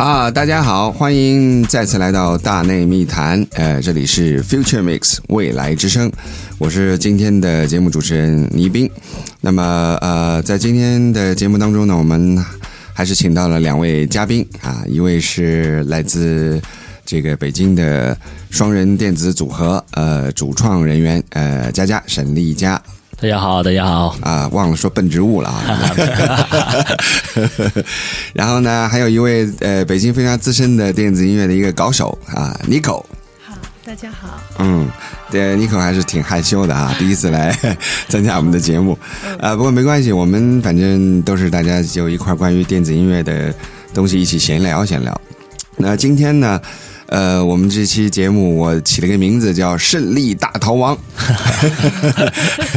啊，大家好，欢迎再次来到大内密谈。呃，这里是 Future Mix 未来之声，我是今天的节目主持人倪斌。那么，呃，在今天的节目当中呢，我们还是请到了两位嘉宾啊，一位是来自这个北京的双人电子组合呃主创人员呃佳佳沈丽佳。大家好，大家好啊，忘了说笨植物了啊。然后呢，还有一位呃，北京非常资深的电子音乐的一个高手啊，Nico。好，大家好。嗯，对，Nico 还是挺害羞的啊，第一次来参加我们的节目。啊，不过没关系，我们反正都是大家就一块关于电子音乐的东西一起闲聊闲聊。那今天呢？呃，我们这期节目我起了个名字叫《胜利大逃亡》，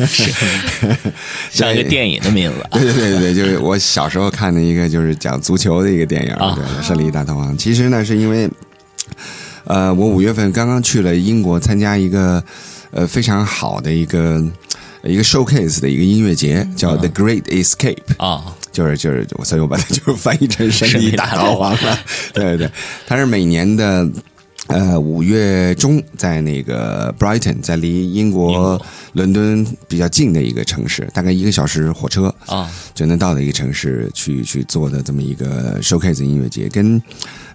像一个电影的名字。对对对对，就是我小时候看的一个，就是讲足球的一个电影，对，《胜利大逃亡》。其实呢，是因为，呃，我五月份刚刚去了英国参加一个呃非常好的一个一个 showcase 的一个音乐节，叫 The Great Escape 啊。就是就是，所以我把它就翻译成“胜利大逃亡”了。对对对，它是每年的呃五月中，在那个 Brighton，在离英国伦敦比较近的一个城市，大概一个小时火车啊就能到的一个城市去去做的这么一个 showcase 音乐节，跟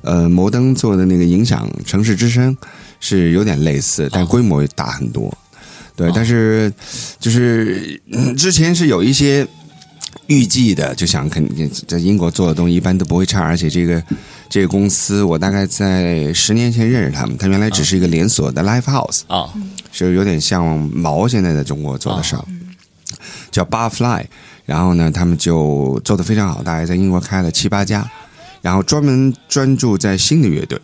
呃摩登做的那个影响城市之声是有点类似，但规模大很多。对，但是就是之前是有一些。预计的就想肯定在英国做的东西一般都不会差，而且这个这个公司我大概在十年前认识他们，他原来只是一个连锁的 live house 啊，是有点像毛现在在中国做的事儿，叫 Barfly，然后呢他们就做的非常好，大概在英国开了七八家，然后专门专注在新的乐队，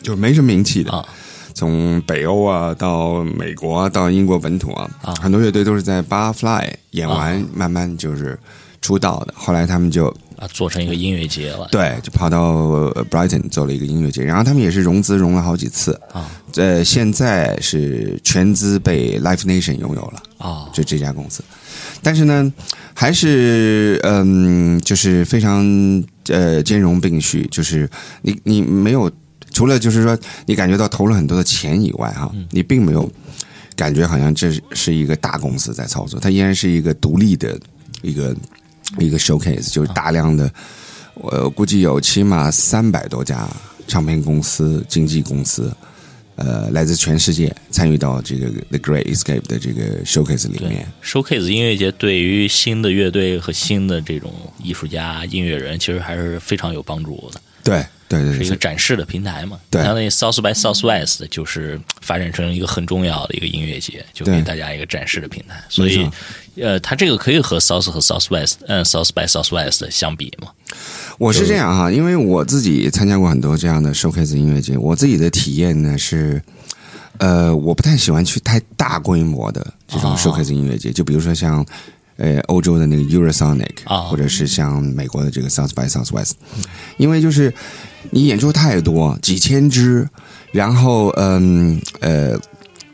就没什么名气的。从北欧啊到美国到英国本土啊，很多乐队都是在 Barfly 演完慢慢就是出道的。后来他们就啊做成一个音乐节了，对，就跑到 Brighton 做了一个音乐节。然后他们也是融资融了好几次啊，呃，现在是全资被 Life Nation 拥有了啊，就这家公司。但是呢，还是嗯，就是非常呃兼容并蓄，就是你你没有。除了就是说，你感觉到投了很多的钱以外，哈，你并没有感觉好像这是一个大公司在操作，它依然是一个独立的一个一个 showcase，就是大量的，我估计有起码三百多家唱片公司、经纪公司，呃，来自全世界参与到这个 The Great Escape 的这个 showcase 里面。showcase 音乐节对于新的乐队和新的这种艺术家、音乐人，其实还是非常有帮助的。对。对对，是一个展示的平台嘛？对，相当于 South by Southwest 就是发展成一个很重要的一个音乐节，就给大家一个展示的平台。所以，呃，它这个可以和 South 和 Southwest，嗯，South by Southwest 相比吗？我是这样哈，因为我自己参加过很多这样的 showcase 音乐节，我自己的体验呢是，呃，我不太喜欢去太大规模的这种 showcase 音乐节，就比如说像。呃，欧洲的那个 Eurosonic 啊，或者是像美国的这个 South by Southwest，因为就是你演出太多，几千支，然后嗯呃，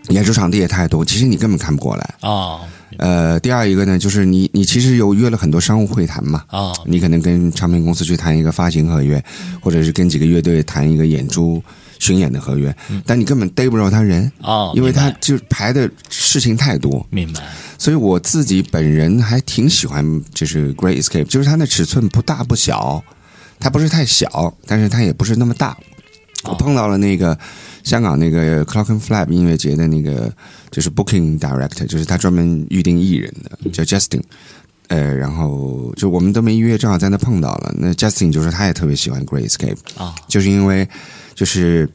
演出场地也太多，其实你根本看不过来。啊。呃，第二一个呢，就是你你其实有约了很多商务会谈嘛啊，你可能跟唱片公司去谈一个发行合约，或者是跟几个乐队谈一个演出巡演的合约，但你根本逮不着他人啊，因为他就排的事情太多，明白。所以我自己本人还挺喜欢，就是 Great Escape，就是它的尺寸不大不小，它不是太小，但是它也不是那么大。我碰到了那个香港那个 Clock and Flap 音乐节的那个就是 Booking Director，就是他专门预定艺人的，叫 Justin。呃，然后就我们都没约，正好在那碰到了。那 Justin 就说他也特别喜欢 Great Escape 啊，就是因为就是。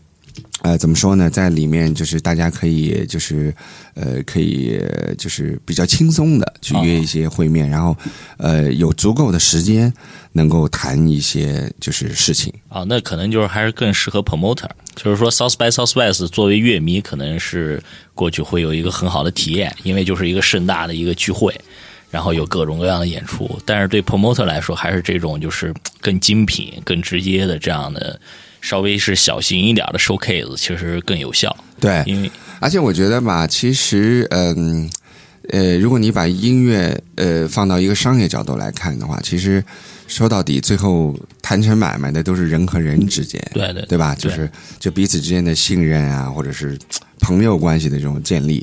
呃，怎么说呢？在里面就是大家可以就是呃，可以就是比较轻松的去约一些会面，然后呃，有足够的时间能够谈一些就是事情啊。那可能就是还是更适合 promoter，就是说 South by Southwest 作为乐迷可能是过去会有一个很好的体验，因为就是一个盛大的一个聚会，然后有各种各样的演出。但是对 promoter 来说，还是这种就是更精品、更直接的这样的。稍微是小型一点的 showcase，其实更有效。对，因为而且我觉得吧，其实嗯呃，如果你把音乐呃放到一个商业角度来看的话，其实说到底，最后谈成买卖的都是人和人之间，对对对吧？就是就彼此之间的信任啊，或者是朋友关系的这种建立，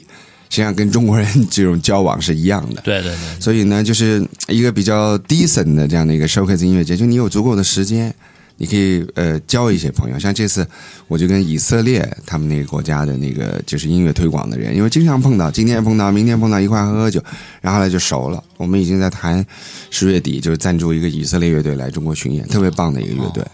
实际上跟中国人这种交往是一样的。对对对，所以呢，就是一个比较 decent 的这样的一个 showcase 音乐节，就你有足够的时间。你可以呃交一些朋友，像这次我就跟以色列他们那个国家的那个就是音乐推广的人，因为经常碰到，今天碰到，明天碰到，一块喝喝酒，然后来就熟了。我们已经在谈十月底就是赞助一个以色列乐队来中国巡演，特别棒的一个乐队。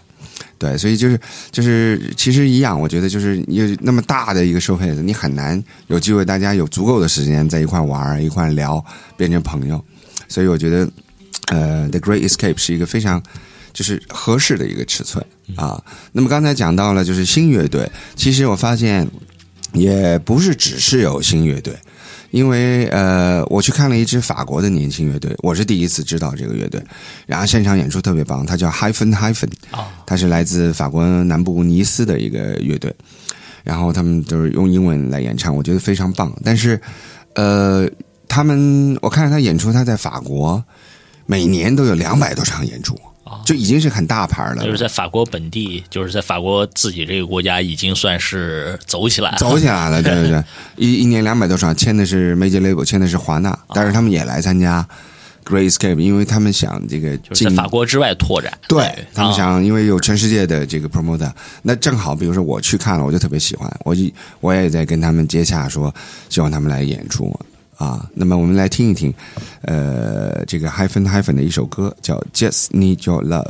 对，所以就是就是其实一样，我觉得就是有那么大的一个 showcase，你很难有机会大家有足够的时间在一块玩一块聊，变成朋友。所以我觉得呃，The Great Escape 是一个非常。就是合适的一个尺寸啊。那么刚才讲到了，就是新乐队。其实我发现，也不是只是有新乐队，因为呃，我去看了一支法国的年轻乐队，我是第一次知道这个乐队。然后现场演出特别棒，它叫 Hyphen Hyphen，它是来自法国南部尼斯的一个乐队。然后他们都是用英文来演唱，我觉得非常棒。但是呃，他们我看着他演出，他在法国每年都有两百多场演出。就已经是很大牌了，就是在法国本地，就是在法国自己这个国家，已经算是走起来了，走起来了。对对对，一一年两百多场，签的是 Major Label，签的是华纳，但是他们也来参加 Great Escape，因为他们想这个在法国之外拓展。对他们想，因为有全世界的这个 promoter，那正好，比如说我去看了，我就特别喜欢，我就我也在跟他们接洽，说希望他们来演出。啊，那么我们来听一听，呃，这个 Hyphen Hyphen 的一首歌，叫《Just Need Your Love》。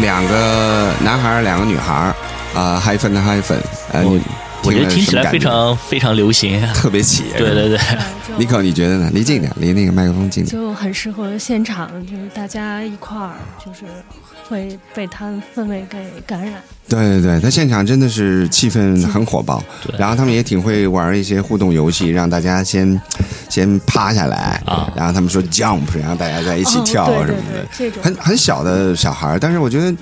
两个男孩两个女孩啊，嗨粉的嗨粉，呃，你我觉得听起来非常非常流行，特别起。对对对，尼 克你觉得呢？离近点，离那个麦克风近点，就很适合现场，就是大家一块儿，就是会被他氛围给感染。对对对，他现场真的是气氛很火爆，然后他们也挺会玩一些互动游戏，让大家先先趴下来啊，然后他们说 jump，然后大家在一起跳什么的，很很小的小孩但是我觉得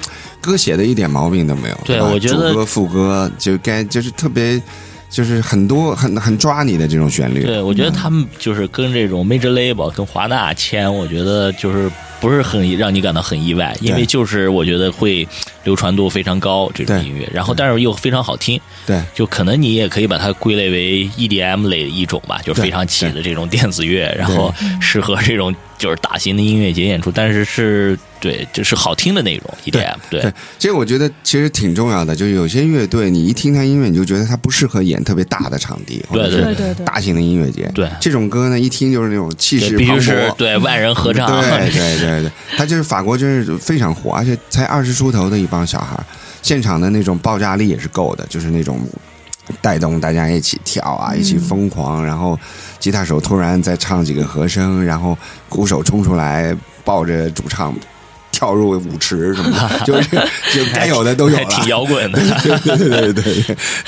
歌写的一点毛病都没有，对我觉得主歌副歌就该就是特别就是很多很很抓你的这种旋律，对我觉得他们就是跟这种 major label 跟华纳签，我觉得就是。不是很让你感到很意外，因为就是我觉得会流传度非常高这种音乐，然后但是又非常好听，对，就可能你也可以把它归类为 EDM 类的一种吧，就非常起的这种电子乐，然后适合这种。就是大型的音乐节演出，但是是对，就是好听的那种 EDM。对，这个我觉得其实挺重要的。就是有些乐队，你一听他音乐，你就觉得他不适合演特别大的场地，对对对大型的音乐节。对，这种歌呢，一听就是那种气势必须是对万人合唱。对对对对，他就是法国，就是非常火，而且才二十出头的一帮小孩，现场的那种爆炸力也是够的，就是那种。带动大家一起跳啊，一起疯狂，然后吉他手突然再唱几个和声，然后鼓手冲出来抱着主唱跳入舞池什么的，就是就该有的都有了，挺摇滚的。对对对对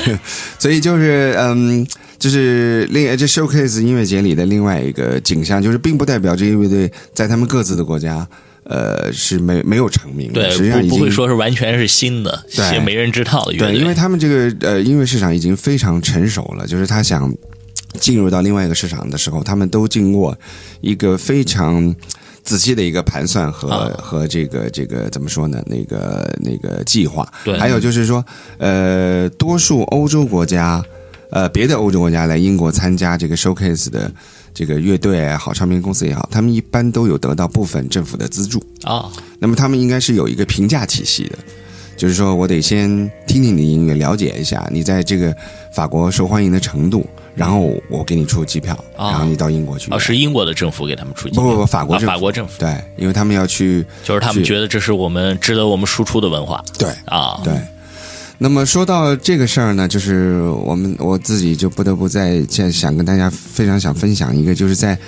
对，所以就是嗯，就是另这 showcase 音乐节里的另外一个景象，就是并不代表这些乐队在他们各自的国家。呃，是没没有成名，对，实际上已经不会说是完全是新的，对，没人知道的乐队，对，因为他们这个呃音乐市场已经非常成熟了，就是他想进入到另外一个市场的时候，他们都经过一个非常仔细的一个盘算和和这个这个怎么说呢？那个那个计划，对，还有就是说，呃，多数欧洲国家，呃，别的欧洲国家来英国参加这个 showcase 的。这个乐队也好，唱片公司也好，他们一般都有得到部分政府的资助啊。那么他们应该是有一个评价体系的，就是说我得先听听你的音乐，了解一下你在这个法国受欢迎的程度，然后我给你出机票，然后你到英国去。哦，是英国的政府给他们出机票？不不不，法国政府法国政府。对，因为他们要去，就是他们觉得这是我们值得我们输出的文化。对啊，对。那么说到这个事儿呢，就是我们我自己就不得不在在想跟大家非常想分享一个，就是在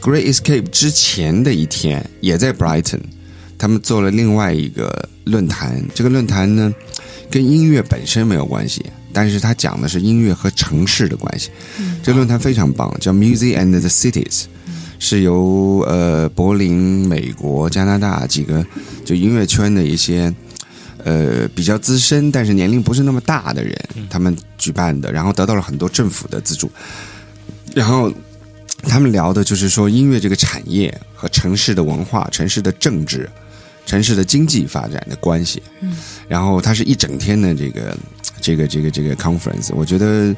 Great Escape 之前的一天，也在 Brighton，他们做了另外一个论坛。这个论坛呢，跟音乐本身没有关系，但是他讲的是音乐和城市的关系。这个论坛非常棒，叫 Music and the Cities，是由呃柏林、美国、加拿大几个就音乐圈的一些。呃，比较资深，但是年龄不是那么大的人，他们举办的，然后得到了很多政府的资助，然后他们聊的就是说音乐这个产业和城市的文化、城市的政治、城市的经济发展的关系。嗯，然后它是一整天的这个这个这个这个 conference，我觉得，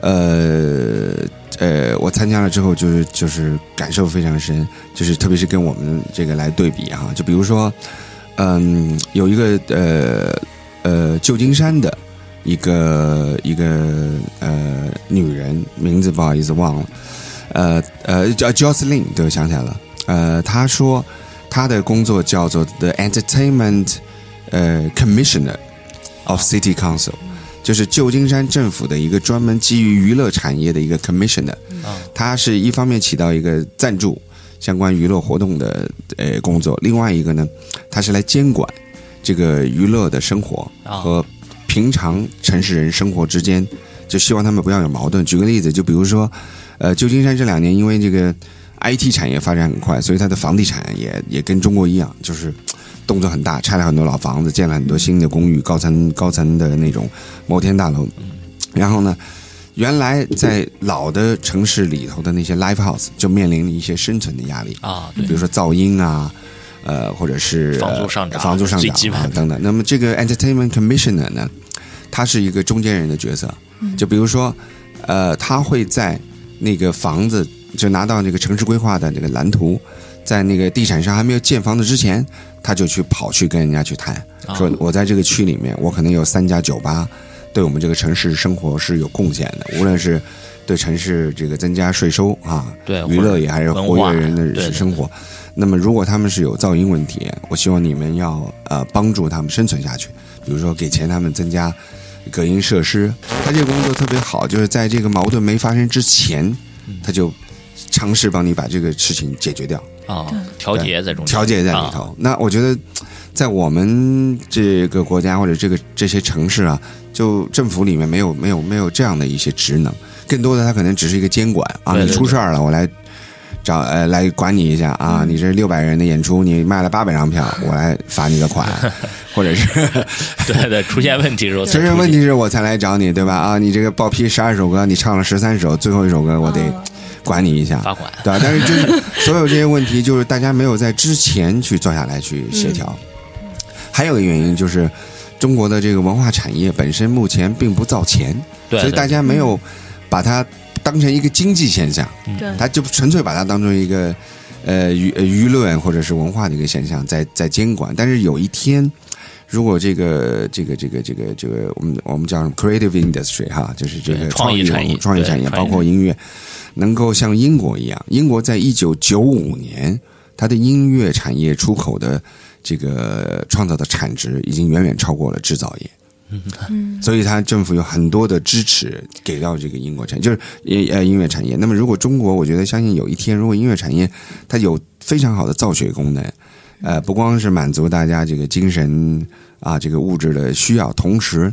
呃呃，我参加了之后，就是就是感受非常深，就是特别是跟我们这个来对比哈，就比如说。嗯，有一个呃呃旧金山的一个一个呃女人，名字不好意思忘了，呃呃叫 Jocelyn，对，想起来了。呃，她说她的工作叫做 The Entertainment 呃 Commissioner of City Council，就是旧金山政府的一个专门基于娱乐产业的一个 Commissioner。他是一方面起到一个赞助。相关娱乐活动的呃工作，另外一个呢，他是来监管这个娱乐的生活和平常城市人生活之间，就希望他们不要有矛盾。举个例子，就比如说，呃，旧金山这两年因为这个 IT 产业发展很快，所以它的房地产也也跟中国一样，就是动作很大，拆了很多老房子，建了很多新的公寓、高层高层的那种摩天大楼，然后呢。原来在老的城市里头的那些 live house 就面临一些生存的压力啊，比如说噪音啊，呃，或者是房租上涨、房租上涨啊等等。那么这个 entertainment commissioner 呢，他是一个中间人的角色，就比如说，呃，他会在那个房子就拿到那个城市规划的那个蓝图，在那个地产商还没有建房子之前，他就去跑去跟人家去谈，说我在这个区里面，我可能有三家酒吧。对我们这个城市生活是有贡献的，无论是对城市这个增加税收啊，对娱乐也还是活跃人的生活。那么，如果他们是有噪音问题，我希望你们要呃帮助他们生存下去，比如说给钱他们增加隔音设施。他这个工作特别好，就是在这个矛盾没发生之前，他就尝试帮你把这个事情解决掉。啊，调节在中间。调节在里头。那我觉得，在我们这个国家或者这个这些城市啊。就政府里面没有没有没有这样的一些职能，更多的他可能只是一个监管。啊，你出事儿了，我来找呃来管你一下啊，你这六百人的演出，你卖了八百张票，我来罚你个款，或者是对对，出现问题时候，出现。问题时我才来找你，对吧？啊，你这个报批十二首歌，你唱了十三首，最后一首歌我得管你一下，罚款，对吧？但是就是所有这些问题，就是大家没有在之前去坐下来去协调，还有个原因就是。中国的这个文化产业本身目前并不造钱，所以大家没有把它当成一个经济现象，对，他就纯粹把它当成一个呃舆舆论或者是文化的一个现象，在在监管。但是有一天，如果这个这个这个这个这个我们我们叫什么 creative industry 哈，就是这个创意产业创意产业，包括音乐，能够像英国一样，英国在一九九五年，它的音乐产业出口的。这个创造的产值已经远远超过了制造业，嗯，所以它政府有很多的支持给到这个英国产业，就是音呃音乐产业。那么如果中国，我觉得相信有一天，如果音乐产业它有非常好的造血功能，呃，不光是满足大家这个精神啊这个物质的需要，同时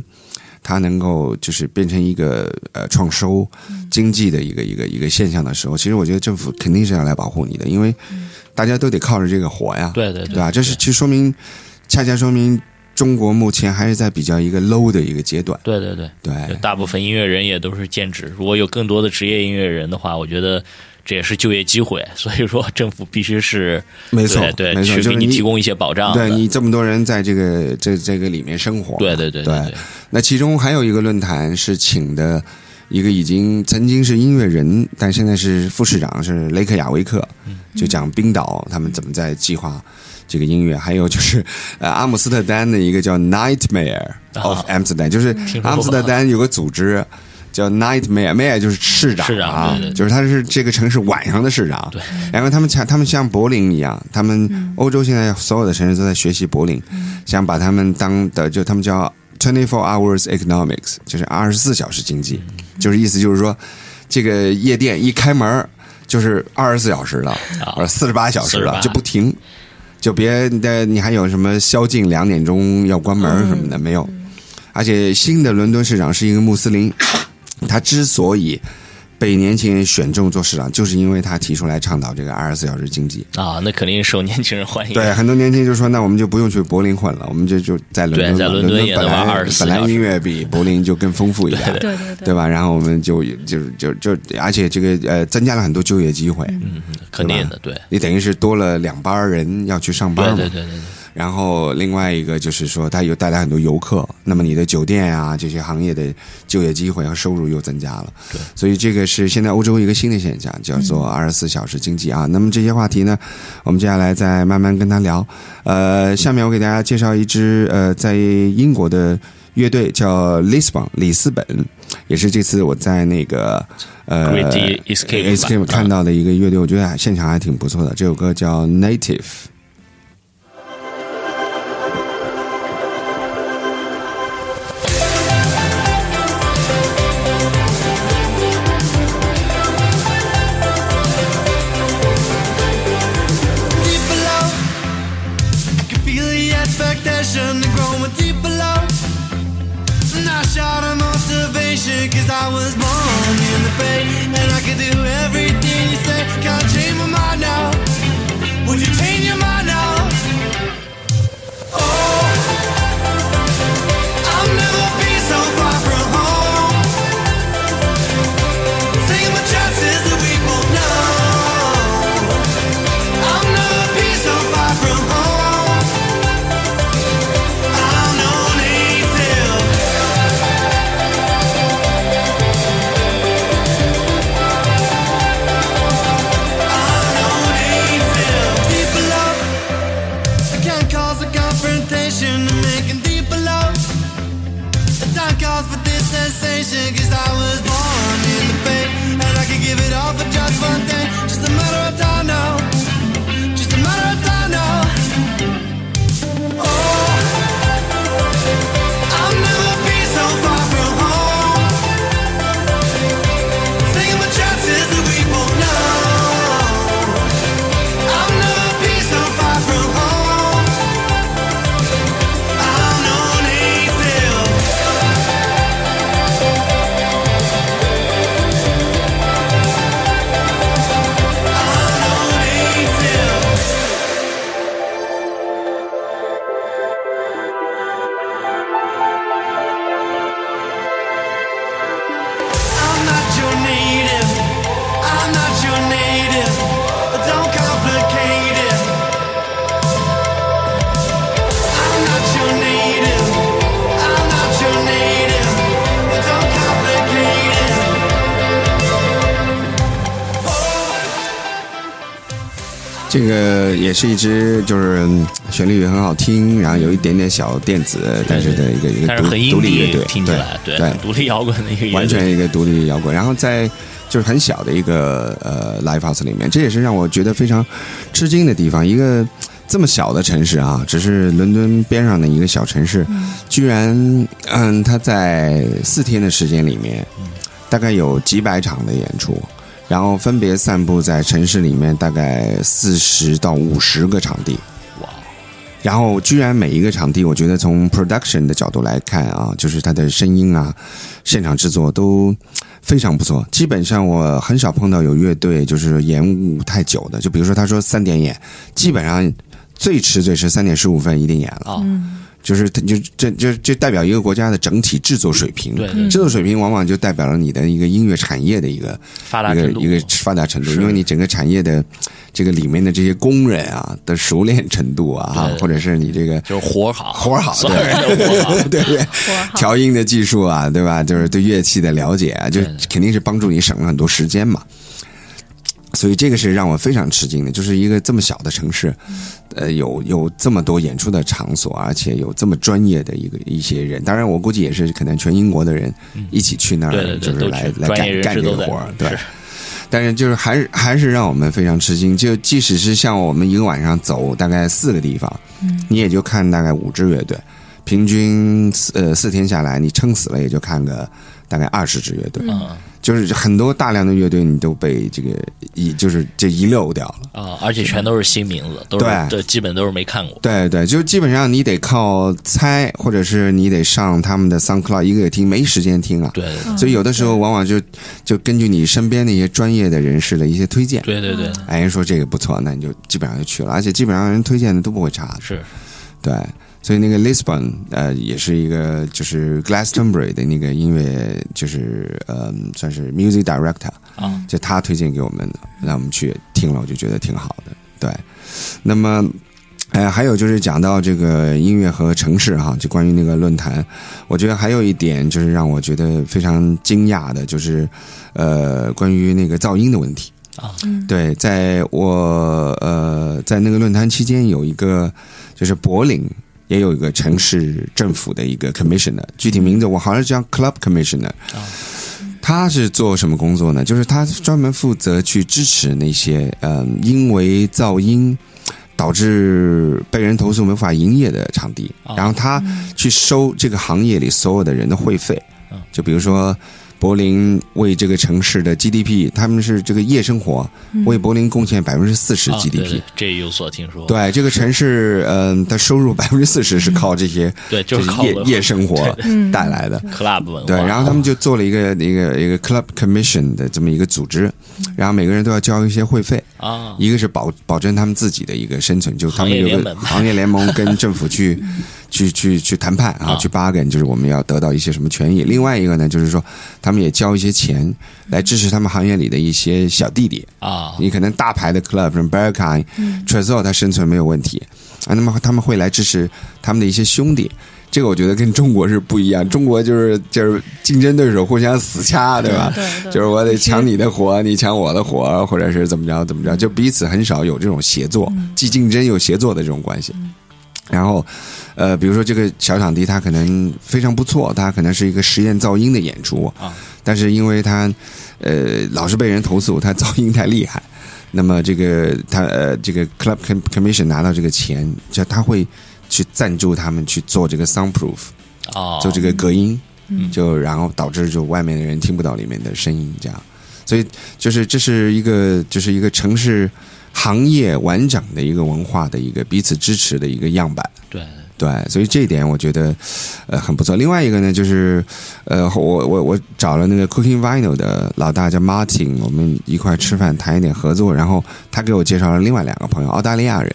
它能够就是变成一个呃创收经济的一个一个一个现象的时候，其实我觉得政府肯定是要来保护你的，因为大家都得靠着这个活呀，对对对吧？这是其实说明，恰恰说明中国目前还是在比较一个 low 的一个阶段。对对对对，大部分音乐人也都是兼职。如果有更多的职业音乐人的话，我觉得这也是就业机会。所以说，政府必须是没错，对，没错，去给你提供一些保障。对你这么多人在这个这这个里面生活，对对对对。那其中还有一个论坛是请的一个已经曾经是音乐人，但现在是副市长，是雷克雅维克，就讲冰岛他们怎么在计划。这个音乐，还有就是，呃，阿姆斯特丹的一个叫 Nightmare of Amsterdam，就是阿姆斯特丹有个组织叫 Nightmare，Mayor 就是市长啊，就是他是这个城市晚上的市长。对，然后他们像他们像柏林一样，他们欧洲现在所有的城市都在学习柏林，想把他们当的就他们叫 Twenty Four Hours Economics，就是二十四小时经济，就是意思就是说，这个夜店一开门就是二十四小时的，呃，四十八小时的就不停。就别的，你还有什么宵禁两点钟要关门什么的没有？而且新的伦敦市长是一个穆斯林，他之所以。被年轻人选中做市长，就是因为他提出来倡导这个二十四小时经济啊，那肯定受年轻人欢迎。对，很多年轻人就说：“那我们就不用去柏林混了，我们就就在伦敦。”在伦敦也能玩二十本来音乐比柏林就更丰富一点，对对对，对吧？然后我们就就就就，而且这个呃，增加了很多就业机会。嗯，肯定的，对。你等于是多了两班人要去上班嘛？对对对对。然后另外一个就是说，它有带来很多游客，那么你的酒店啊这些行业的就业机会和收入又增加了。对，所以这个是现在欧洲一个新的现象，叫做二十四小时经济啊。那么这些话题呢，我们接下来再慢慢跟他聊。呃，下面我给大家介绍一支呃在英国的乐队，叫 Lisbon 里斯本，也是这次我在那个呃 Escape 看到的一个乐队，我觉得现场还挺不错的。这首歌叫 Native。也是一支，就是旋律也很好听，然后有一点点小电子，但是的一个一个独独立乐队，听起来对独立摇滚的一个完全一个独立摇滚。然后在就是很小的一个呃 live house 里面，这也是让我觉得非常吃惊的地方。一个这么小的城市啊，只是伦敦边上的一个小城市，居然嗯，他在四天的时间里面，大概有几百场的演出。然后分别散布在城市里面大概四十到五十个场地，哇！然后居然每一个场地，我觉得从 production 的角度来看啊，就是它的声音啊，现场制作都非常不错。基本上我很少碰到有乐队就是延误太久的，就比如说他说三点演，基本上最迟最迟三点十五分一定演了。啊，就是就这就这代表一个国家的整体制作水平。对对制作水平往往就代表了你的一个音乐产业的一个发达程度一个发达程度，因为你整个产业的这个里面的这些工人啊的熟练程度啊，哈，或者是你这个就是活好，活好所有人都活儿好。对 对调音的技术啊，对吧？就是对乐器的了解啊，就对对肯定是帮助你省了很多时间嘛。所以这个是让我非常吃惊的，就是一个这么小的城市，呃，有有这么多演出的场所，而且有这么专业的一个一些人。当然，我估计也是可能全英国的人一起去那儿，就是都来来干干这个活儿，对。但是就是还是还是让我们非常吃惊，就即使是像我们一个晚上走大概四个地方，你也就看大概五支乐队，平均四呃四天下来，你撑死了也就看个大概二十支乐队，嗯就是很多大量的乐队你都被这个遗就是这遗漏掉了。啊，而且全都是新名字，都是对这基本都是没看过。对对，就基本上你得靠猜，或者是你得上他们的 SoundCloud 一个个听，没时间听啊。对对所以有的时候往往就就根据你身边那些专业的人士的一些推荐，对对对，哎，人说这个不错，那你就基本上就去了，而且基本上人推荐的都不会差。是对，所以那个 Lisbon 呃也是一个就是 Glastonbury 的那个音乐就是呃算是 music director，啊，就他推荐给我们的，让我们去听了，我就觉得挺好的。对，那么。哎，还有就是讲到这个音乐和城市哈，就关于那个论坛，我觉得还有一点就是让我觉得非常惊讶的，就是呃，关于那个噪音的问题。啊，对，在我呃在那个论坛期间，有一个就是柏林也有一个城市政府的一个 commissioner，具体名字我好像叫 club commissioner。啊他是做什么工作呢？就是他专门负责去支持那些嗯、因为噪音导致被人投诉没法营业的场地，啊然后他去收这个行业里所有的人的会费嗯，就比如说。柏林为这个城市的 GDP，他们是这个夜生活为柏林贡献百分之四十啊对 GDP 对。这有所听说。对，这个城市，嗯、的收入百分之四十是靠这些对，就是夜夜生活嗯带来的。club 文化。对，然后他们就做了一个一个一个 club commission 的这么一个组织，然后每个人都要交一些会费，啊，一个是保保证他们自己的一个生存，就他们有个行业联盟跟政府去去去去谈判啊，啊去 bargain，就是我们要得到一些什么权益。另外一个呢，就是说他们也交一些钱来支持他们行业里的一些小弟弟，啊，你可能大牌的 club 什么 Berghain、t r e z o r 他生存没有问题啊，那么他们会来支持他们的一些兄弟。这个我觉得跟中国是不一样，中国就是就是竞争对手互相死掐，对吧？对对，就是我得抢你的活，你抢我的活，或者是怎么着怎么着，就彼此很少有这种协作，既竞争又协作的这种关系。然后，呃，比如说这个小场地，它可能非常不错，它可能是一个实验噪音的演出啊，但是因为它，呃，老是被人投诉它噪音太厉害，那么这个他呃这个 club com- commission 拿到这个钱，就他会去赞助他们去做这个 soundproof，哦，做这个隔音，嗯。就然后导致就外面的人听不到里面的声音，这样，所以就是这是一个就是一个城市行业完整的一个文化的一个彼此支持的一个样板。对对，所以这一点我觉得呃很不错。另外一个呢，就是呃我我我找了那个 Cooking Vinyl 的老大叫 Martin，我们一块吃饭谈一点合作，然后他给我介绍了另外两个朋友，澳大利亚人。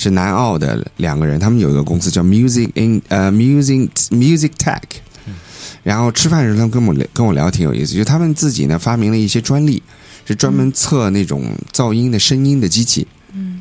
是南澳的两个人，他们有一个公司叫 Music in 呃 Music Music Tech，然后吃饭的时候他们跟我聊跟我聊挺有意思，就他们自己呢发明了一些专利，是专门测那种噪音的声音的机器。嗯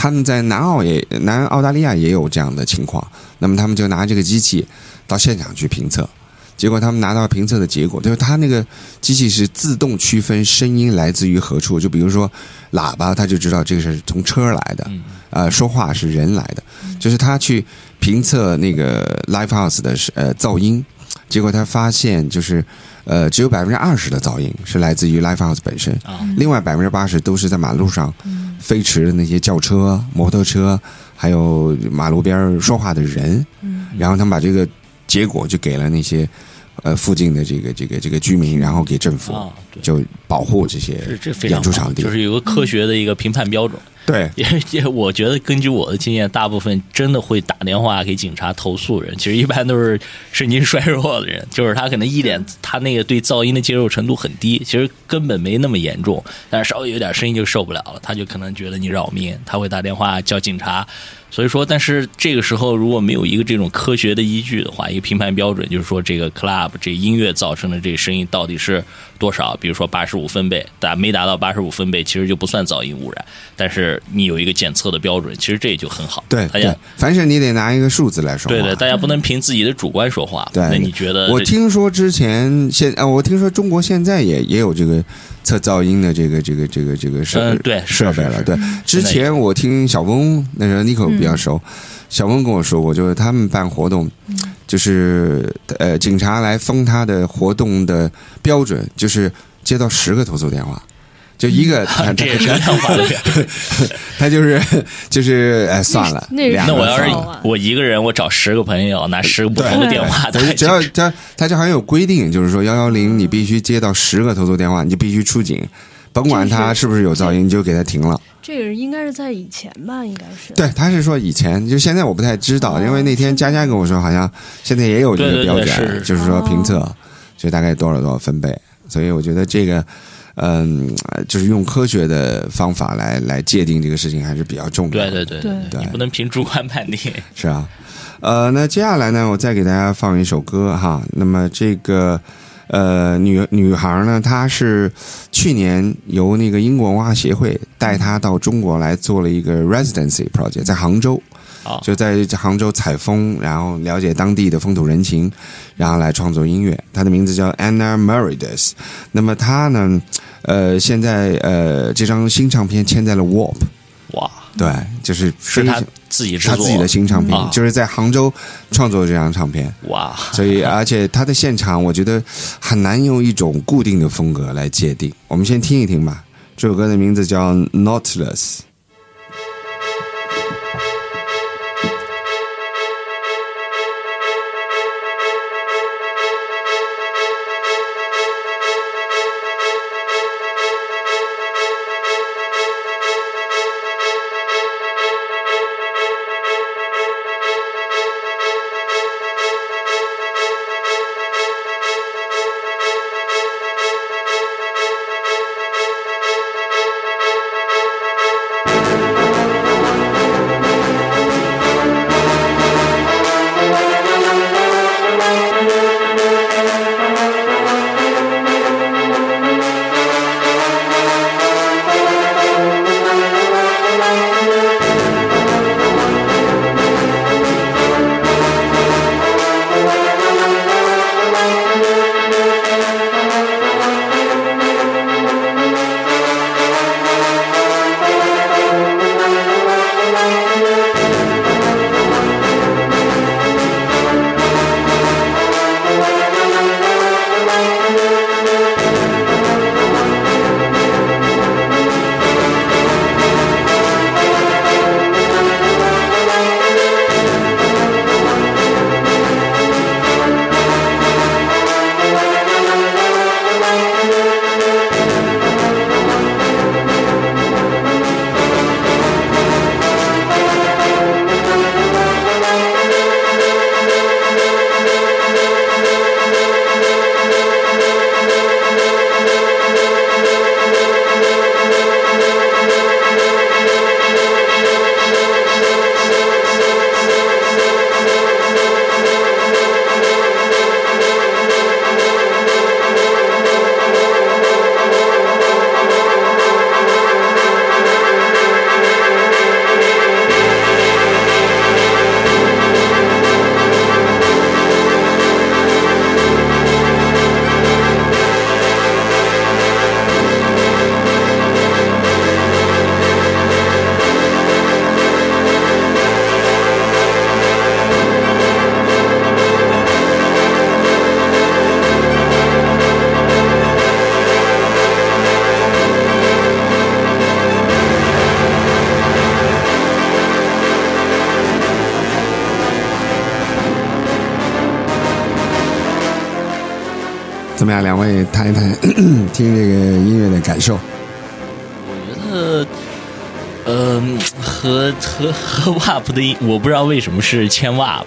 他们在南澳也南澳大利亚也有这样的情况，那么他们就拿这个机器到现场去评测，结果他们拿到评测的结果，就是他那个机器是自动区分声音来自于何处，就比如说喇叭，他就知道这个是从车来的，嗯。呃，说话是人来的，就是他去评测那个 live house 的呃噪音，结果他发现就是呃只有百分之二十的噪音是来自于 live house 本身，啊。另外百分之八十都是在马路上飞驰的那些轿车、摩托车，还有马路边说话的人，嗯。然后他们把这个结果就给了那些呃附近的这个这个这个居民，然后给政府就保护这些这这非常好演出场地。就。是有个科学的一个评判标准。对，也也，我觉得根据我的经验，大部分真的会打电话给警察投诉人，其实一般都是 神经衰弱的人，就是他可能一点他那个对噪音的接受程度很低，其实根本没那么严重，但是稍微有点声音就受不了了，他就可能觉得你扰民，他会打电话叫警察。所以说，但是这个时候如果没有一个这种科学的依据的话，一个评判标准就是说，这个 club 这音乐造成的这个声音到底是多少？比如说八十五分贝，达没达到八十五分贝，其实就不算噪音污染。但是你有一个检测的标准，其实这也就很好。对，大家凡是你得拿一个数字来说话。对对，大家不能凭自己的主观说话。对，那你觉得？我听说之前现啊，我听说中国现在也也有这个测噪音的这个这个这个这个设对设备了。对，之前我听小翁那时候 Nico 比较熟。小翁跟我说过，就是他们办活动，就是呃，警察来封他的活动的标准，就是接到十个投诉电话，就一个，这也是量化的。他就是就是哎，算了，那那我要是我一个人，我找十个朋友，拿十个不同的电话，只要他他就好像有规定，就是说幺幺零你必须接到十个投诉电话，你就必须出警，甭管他是不是有噪音，你就给他停了。这个应该是在以前吧，应该是。对，他是说以前，就现在我不太知道，因为那天佳佳跟我说，好像现在也有这个标准，就是说评测，就大概多少多少分贝。所以我觉得这个，嗯，就是用科学的方法来来界定这个事情还是比较重要。对对对对，你不能凭主观判定。是啊，呃，那接下来呢，我再给大家放一首歌哈。那么这个。呃，女女孩呢，她是去年由那个英国文化协会带她到中国来做了一个 residency project，在杭州，就在杭州采风，然后了解当地的风土人情，然后来创作音乐。她的名字叫 Anna Merides。那么她呢，呃，现在呃，这张新唱片签在了 Warp。哇，对，就是是他自己他自己的新唱片，就是在杭州创作这张唱片。哇，所以而且他的现场，我觉得很难用一种固定的风格来界定。我们先听一听吧，这首歌的名字叫《Nautilus》。怎么样？两位谈一谈 听这个音乐的感受。我觉得嗯，和和和 WAP 的音，我不知道为什么是签 WAP，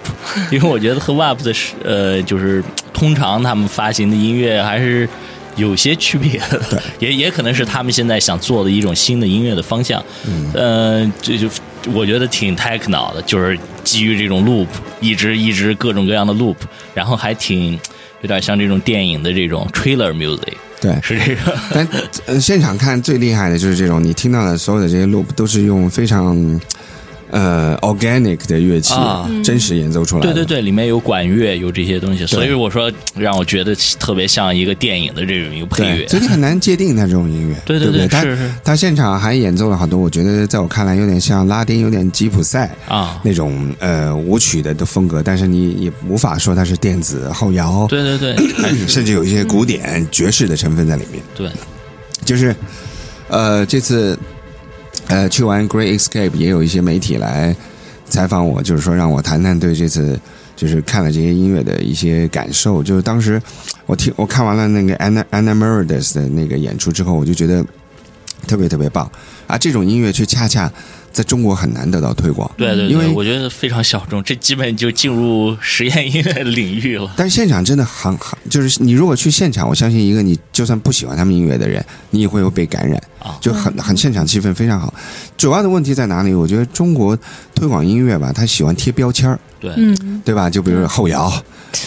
因为我觉得和 WAP 的是呃，就是通常他们发行的音乐还是有些区别的，也也可能是他们现在想做的一种新的音乐的方向。嗯，呃，这就我觉得挺 techno 的，就是基于这种 loop，一直一直各种各样的 loop，然后还挺有点像这种电影的这种 trailer music。对，是这个。但呃，现场看最厉害的就是这种，你听到的所有的这些 loop 都是用非常呃 organic 的乐器啊。真实演奏出来的。对对对，里面有管乐，有这些东西，所以我说让我觉得特别像一个电影的这种一个配乐。所以你很难界定它这种音乐，对对对他对？是是。他现场还演奏了好多，我觉得在我看来有点像拉丁，有点吉普赛啊，那种呃舞曲的的风格，但是你也无法说它是电子后摇，对对对，甚至有一些古典爵士的成分在里面。对，就是呃这次呃去完 Great Escape 也有一些媒体来采访我，就是说让我谈谈对这次就是看了这些音乐的一些感受。就是当时我听我看完了那个 Anna Anna Merides 的那个演出之后，我就觉得特别特别棒啊！这种音乐却恰恰在中国很难得到推广。对对对，因为我觉得非常小众，这基本就进入实验音乐的领域了。但是现场真的很很，就是你如果去现场，我相信一个你就算不喜欢他们音乐的人，你也会有被感染啊就很很现场气氛非常好。主要的问题在哪里？我觉得中国推广音乐吧，他喜欢贴标签儿，对，嗯，对吧？就比如说后摇，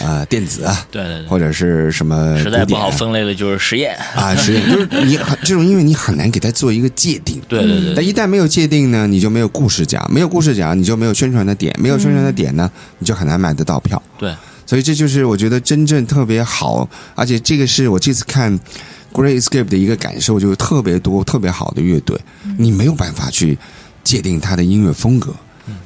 啊，电子，对对对，或者是什么实在不好分类的就是实验。啊，实验，就是你很这种音乐你很难给它做一个界定。对对对但一旦没有界定呢，你就没有故事讲，没有故事讲，你就没有宣传的点，没有宣传的点呢，你就很难买得到票。对，所以这就是我觉得真正特别好，而且这个是我这次看 Great Escape 的一个感受，就是特别多、特别好的乐队，你没有办法去界定他的音乐风格，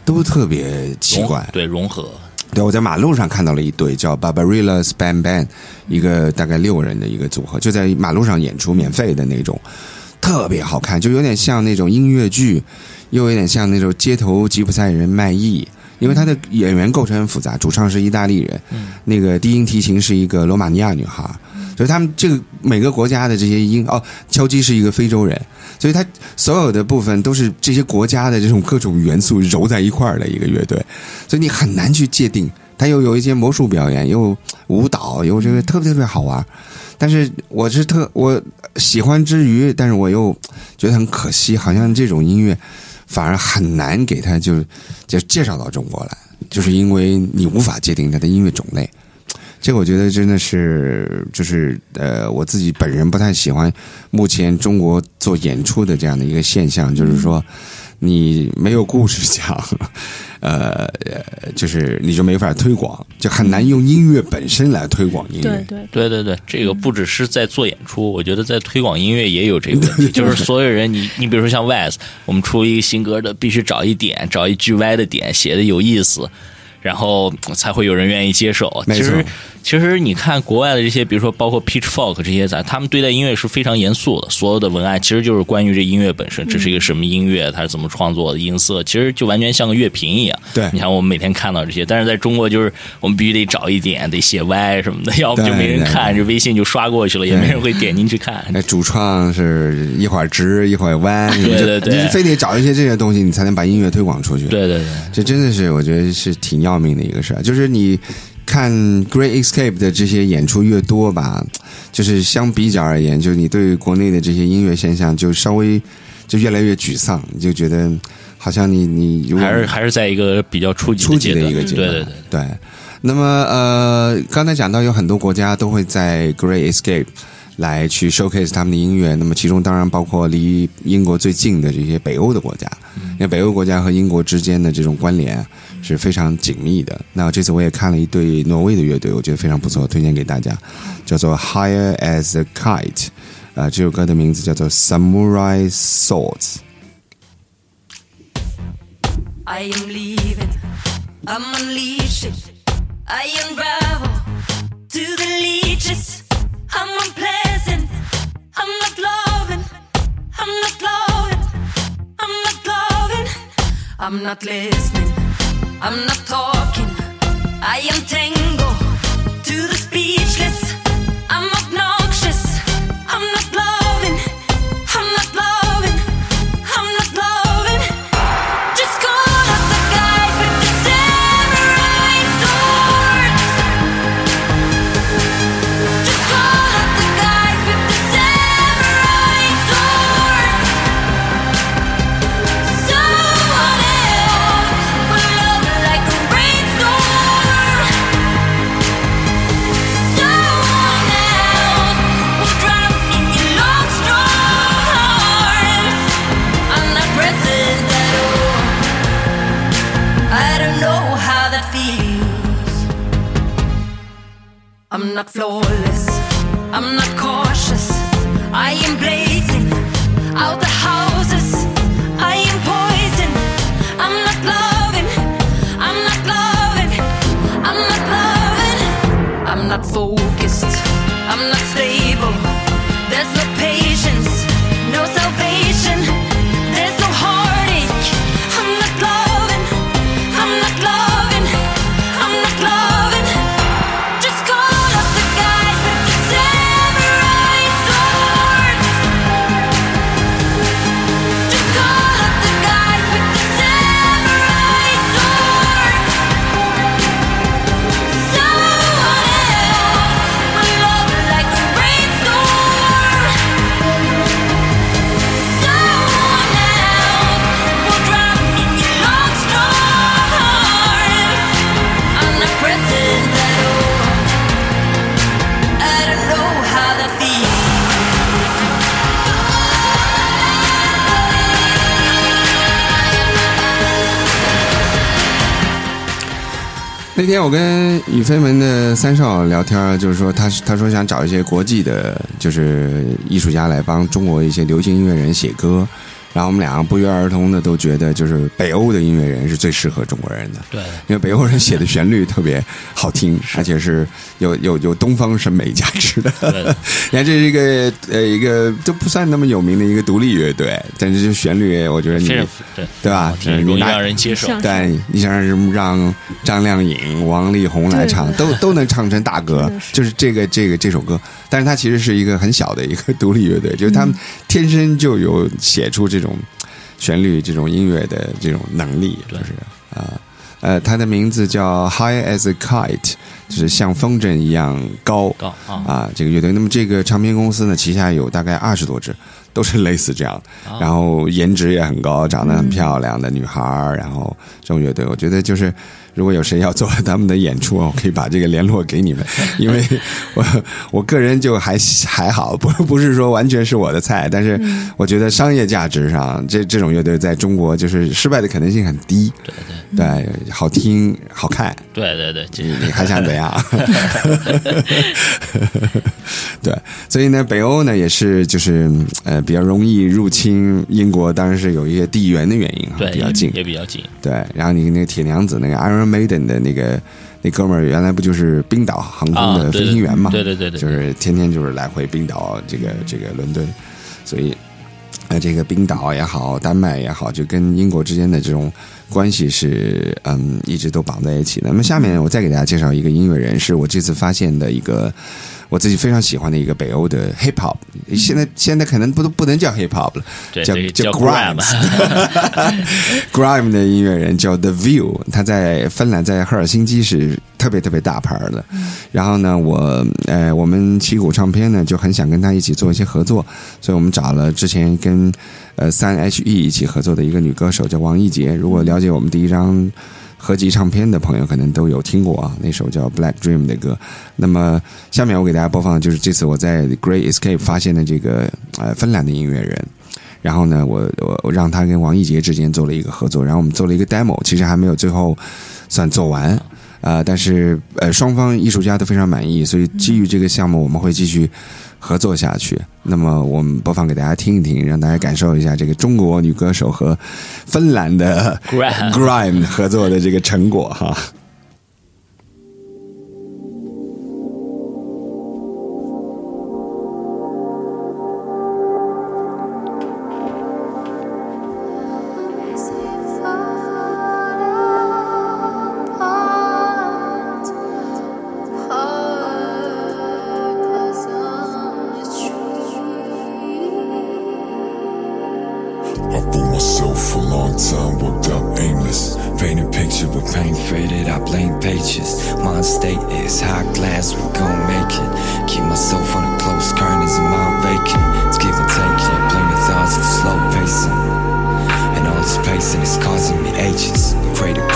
都特别奇怪。对融合，对，我在马路上看到了一对叫 Barbarilla Span Band，一个大概六人的一个组合，就在马路上演出，免费的那种，特别好看，就有点像那种音乐剧，又有点像那种街头吉普赛人卖艺。因为他的演员构成很复杂，主唱是意大利人，那个低音提琴是一个罗马尼亚女孩，所以他们这个每个国家的这些音哦，敲击是一个非洲人，所以他所有的部分都是这些国家的这种各种元素揉在一块儿的一个乐队，所以你很难去界定。他又有一些魔术表演，又舞蹈，又这个特别特别好玩。但是我是特我喜欢之余，但是我又觉得很可惜，好像这种音乐反而很难给他就就介绍到中国来，就是因为你无法界定他的音乐种类。这个我觉得真的是，就是呃，我自己本人不太喜欢目前中国做演出的这样的一个现象，就是说你没有故事讲，呃，呃就是你就没法推广，就很难用音乐本身来推广音乐。对对，对对对，这个不只是在做演出，我觉得在推广音乐也有这个问题，就是所有人，你你比如说像 Wes，我们出一个新歌的，必须找一点，找一句歪的点，写的有意思，然后才会有人愿意接受。其实其实你看国外的这些，比如说包括 Pitchfork 这些咱他们对待音乐是非常严肃的，所有的文案其实就是关于这音乐本身，这是一个什么音乐，它是怎么创作的，音色，其实就完全像个乐评一样。对你看我们每天看到这些，但是在中国就是我们必须得找一点，得写歪什么的，要不就没人看，这微信就刷过去了，也没人会点进去看。那主创是一会儿直一会儿弯，对对对你非得找一些这些东西，你才能把音乐推广出去。对对对，这真的是我觉得是挺要命的一个事儿。就是你看 Great Escape 的这些演出越多吧，就是相比较而言，就是你对国内的这些音乐现象就稍微就越来越沮丧，你就觉得好像你你还是还是在一个比较初级初级的，一个阶段。对对对。对那么呃，刚才讲到有很多国家都会在 Great Escape 来去 showcase 他们的音乐，那么其中当然包括离英国最近的这些北欧的国家，因为北欧国家和英国之间的这种关联是非常紧密的。那这次我也看了一对挪威的乐队，我觉得非常不错，推荐给大家，叫做 Higher as a Kite，啊、这首歌的名字叫做 Samurai Swords。I am leaving, I'm unleashing, I unravel to the leeches. I'm unpleasant, I'm not loving, I'm not loving, I'm not loving, I'm not listening, I'm not talking. I am tango to the speechless. Not flawless. I'm not cautious. I am blazing out the houses. I am poison. I'm not loving. I'm not loving. I'm not loving. I'm not focused. 那天我跟宇飞门的三少聊天，就是说他他说想找一些国际的，就是艺术家来帮中国一些流行音乐人写歌，然后我们俩不约而同的都觉得，就是北欧的音乐人是最适合中国人的。对，因为北欧人写的旋律特别好听，而且是有有有东方审美价值的。你看，这是一个呃一个都不算那么有名的一个独立乐队，但是这旋律，我觉得你对。对吧？容易让人接受。对，你想让什么让张靓颖、王力宏来唱，都都能唱成大歌就是这个这个这首歌。但是它其实是一个很小的一个独立乐队，就是他们天生就有写出这种旋律、这种音乐的这种能力，就是啊。呃，他的名字叫 High as a Kite，就是像风筝一样高高啊啊，这个乐队。那么这个唱片公司呢，旗下有大概二十多支，都是类似这样，啊 然后颜值也很高，长得很漂亮的女孩儿，然后这种乐队，我觉得就是如果有谁要做他们的演出，我可以把这个联络给你们，因为我我个人就还还好，不不是说完全是我的菜，但是我觉得商业价值上，这这种乐队在中国就是失败的可能性很低，对对对，好听好看，对对对，这你还想怎样？对，所以呢，北欧呢也是就是呃比较容易入侵英国，当然是有一些地缘的原因哈，对比较近。也比较近。对，然后你那个铁娘子那个 Iron Maiden 的那个那哥们儿，原来不就是冰岛航空的飞行员嘛？对对对对对就是天天就是来回冰岛这个这个伦敦，所以那，这个冰岛也好，丹麦也好，就跟英国之间的这种关系是嗯一直都绑在一起的。那么下面我再给大家介绍一个音乐人，是我这次发现的一个。我自己非常喜欢的一个北欧的 hip hop，现在现在可能不不能叫 hip hop 了，叫叫 grime grime 的音乐人叫 The View，他在芬兰，在赫尔辛基是特别特别大牌的。然后呢，我呃，我们旗鼓唱片呢就很想跟他一起做一些合作，所以我们找了之前跟呃三 H E 一起合作的一个女歌手叫王艺杰。如果了解我们第一张。合集唱片的朋友可能都有听过啊，那首叫《Black Dream》的歌。那么下面我给大家播放的就是这次我在 Great Escape 发现的这个呃芬兰的音乐人。然后呢，我我让他跟王一杰之间做了一个合作，然后我们做了一个 demo，其实还没有最后算做完，呃，但是呃双方艺术家都非常满意，所以基于这个项目，我们会继续合作下去。那么我们播放给大家听一听，让大家感受一下这个中国女歌手和芬兰的 Grime 合作的这个成果哈。ages. Pray to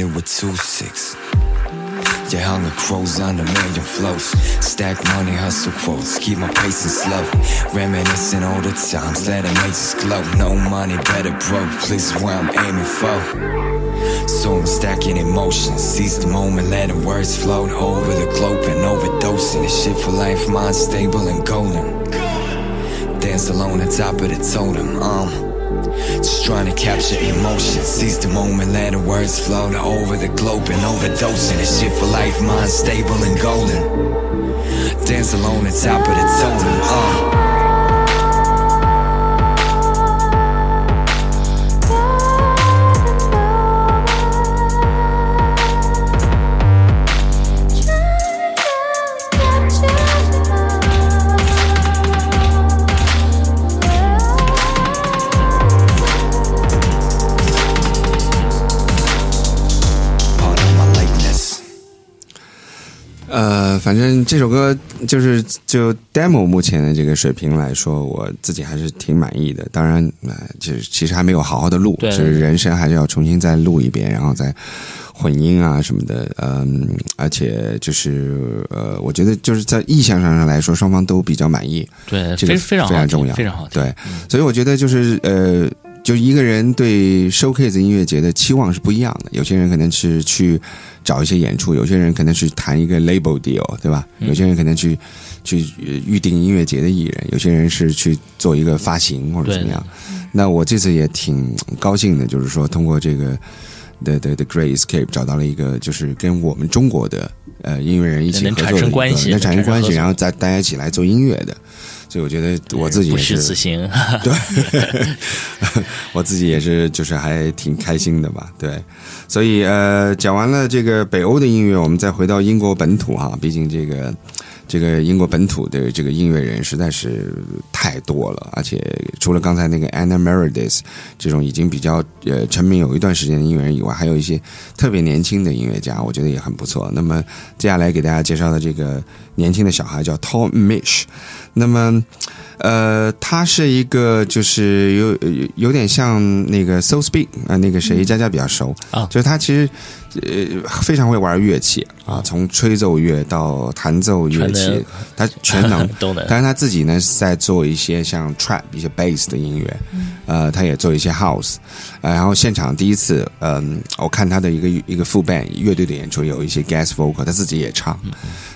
ended with two six. Yeah, hunger crows on a million flows. Stack money, hustle quotes. Keep my pacing slow. Reminiscing all the times, let it make us glow. No money, better broke. Please where I'm aiming for. So I'm stacking emotions. Seize the moment, letting words float over the globe and overdosing. This shit for life, mind stable and golden. Dance alone on top of the totem. Um. Just trying to capture emotions. Seize the moment, let the words float over the globe and overdosing. This shit for life, mind stable and golden. Dance alone on top of the totem. Uh. 反正这首歌就是就 demo 目前的这个水平来说，我自己还是挺满意的。当然，呃，就是其实还没有好好的录，就是人声还是要重新再录一遍，然后再混音啊什么的。嗯，而且就是呃，我觉得就是在意向上来说，双方都比较满意。对，这个非非常非常重要，非常好听。对，所以我觉得就是呃，就一个人对 showcase 音乐节的期望是不一样的。有些人可能是去找一些演出，有些人可能是谈一个 label deal，对吧？有些人可能去去呃预定音乐节的艺人，有些人是去做一个发行或者怎么样。那我这次也挺高兴的，就是说通过这个。的的的 Great Escape 找到了一个，就是跟我们中国的呃音乐人一起合作的一个生关系能产生关系，然后再大家一起来做音乐的，所以我觉得我自己不也是虚此行。我自己也是，就是还挺开心的吧，对，所以呃，讲完了这个北欧的音乐，我们再回到英国本土哈，毕竟这个这个英国本土的这个音乐人实在是太多了，而且除了刚才那个 Anna Meredith 这种已经比较呃成名有一段时间的音乐人以外，还有一些特别年轻的音乐家，我觉得也很不错。那么接下来给大家介绍的这个年轻的小孩叫 Tom Mish，那么。呃，他是一个就是有有有点像那个 So Speak 啊、那个谁佳佳比较熟。啊。就是他其实呃非常会玩乐器啊，从吹奏乐到弹奏乐器全，他全能。都能。但是他自己呢是在做一些像 trap 一些 bass 的音乐，呃，他也做一些 house，呃，然后现场第一次，嗯、我看他的一个一个副 band 乐队的演出有一些 guest vocal，他自己也唱。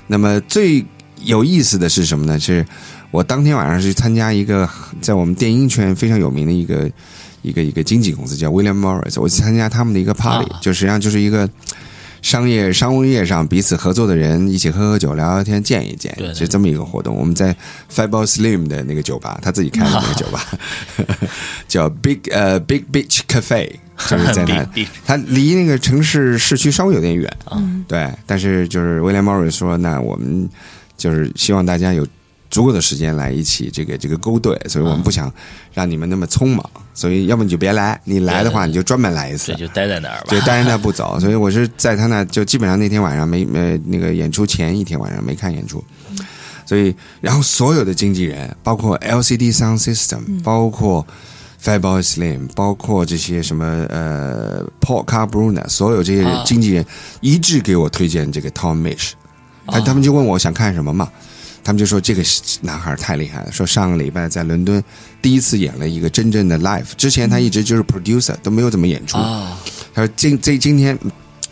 那么最有意思的是什么呢？是我当天晚上是去参加一个在我们电音圈非常有名的一个一个一个经纪公司叫 William Morris，我去参加他们的一个 party，、啊就实际上就是一个。商业商务业上彼此合作的人一起喝喝酒、聊聊天、见一见，对对就这么一个活动。我们在 Fable Slim 的那个酒吧，他自己开的那个酒吧，叫 Big 呃 Big Beach Cafe，就是在那它离那个城市市区稍微有点远，嗯。对。但是就是威廉 Morris 说，那我们就是希望大家有足够的时间来一起这个这个勾兑，所以我们不想让你们那么匆忙，所以要么你就别来，你来的话你就专门来一次对，，就待在那儿吧。就待在那不走，所以我是在他那就基本上那天晚上没没那个演出前一天晚上没看演出，所以然后所有的经纪人，包括 LCD Sound System，、包括 Fatboy Slim，包括这些什么呃 Paul Carbruna，所有这些啊经纪人、一致给我推荐这个 Tom Mish，他、他们就问我想看什么嘛。他们就说这个男孩太厉害了，说上个礼拜在伦敦第一次演了一个真正的 live，之前他一直就是 producer，都没有怎么演出。啊，他说今这今天，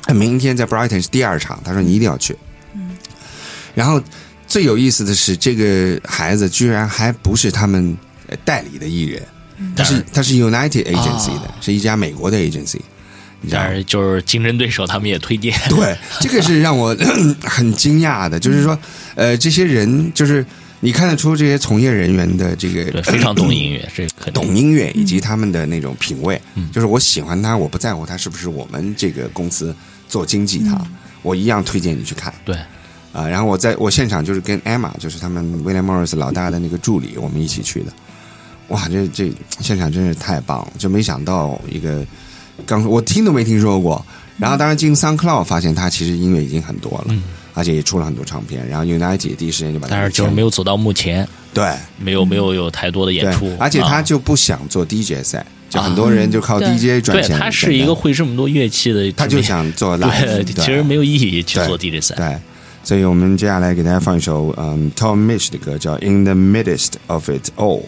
呃明天在 Brighton 是第二场，他说你一定要去。然后最有意思的是，这个孩子居然还不是他们呃代理的艺人，他是它是 United Agency 的，是一家美国的 agency。但是就是竞争对手他们也推荐。对，这个是让我 很惊讶的，就是说，呃，这些人就是你看得出这些从业人员的这个对，非常懂音乐，这懂音乐以及他们的那种品味，就是我喜欢他，我不在乎他是不是我们这个公司做经济他，我一样推荐你去看。对，啊、然后我在我现场就是跟 Emma，就是他们 William Morris 老大的那个助理，我们一起去的。哇，这这现场真是太棒了，就没想到一个刚我听都没听说过。然后当然进 SoundCloud 发现他其实音乐已经很多了，而且也出了很多唱片。然后 United 第一时间就把他但是就是没有走到目前，对没有没有有太多的演出，，而且他啊就不想做 DJ 赛，就很多人就靠 DJ 赚对钱。他是一个会这么多乐器的，他就想做 其实没有意义去对做 DJ 赛。对，所以我们接下来给大家放一首嗯 Tom Misch 的歌，叫《In the Midst of It All》。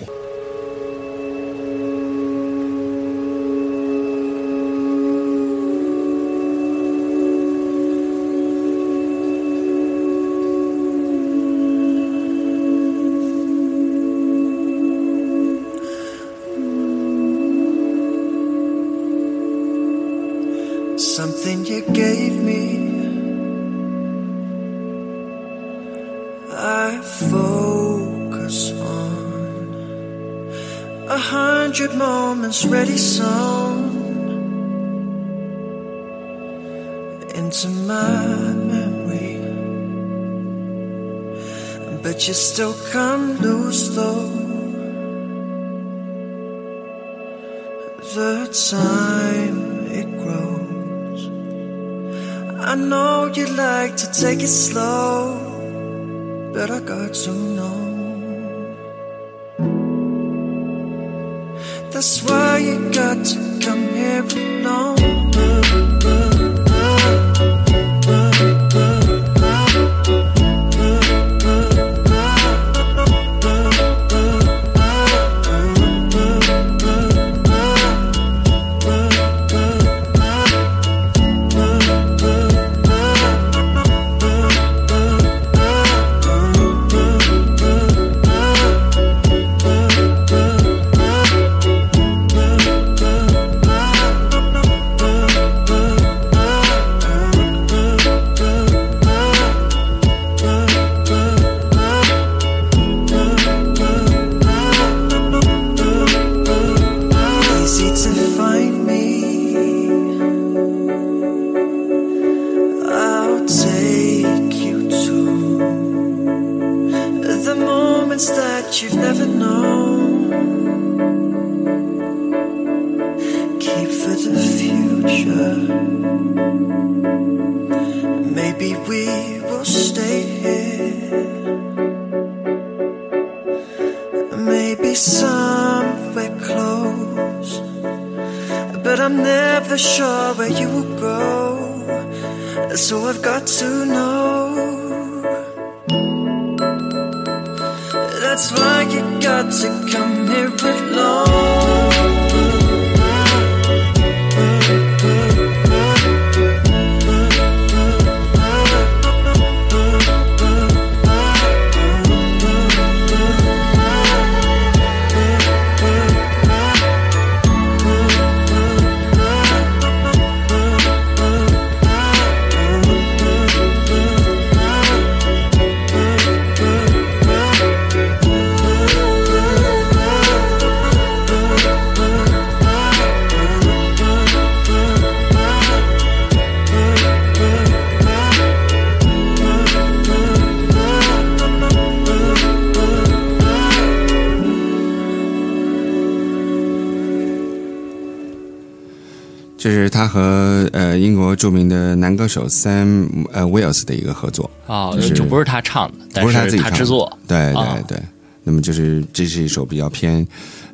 Got to come here alone.《和呃英国著名的男歌手 Sam 呃 Wills 的一个合作，啊，就是就不是他唱的，但不是他自己制作。对对啊对。那么就是这是一首比较偏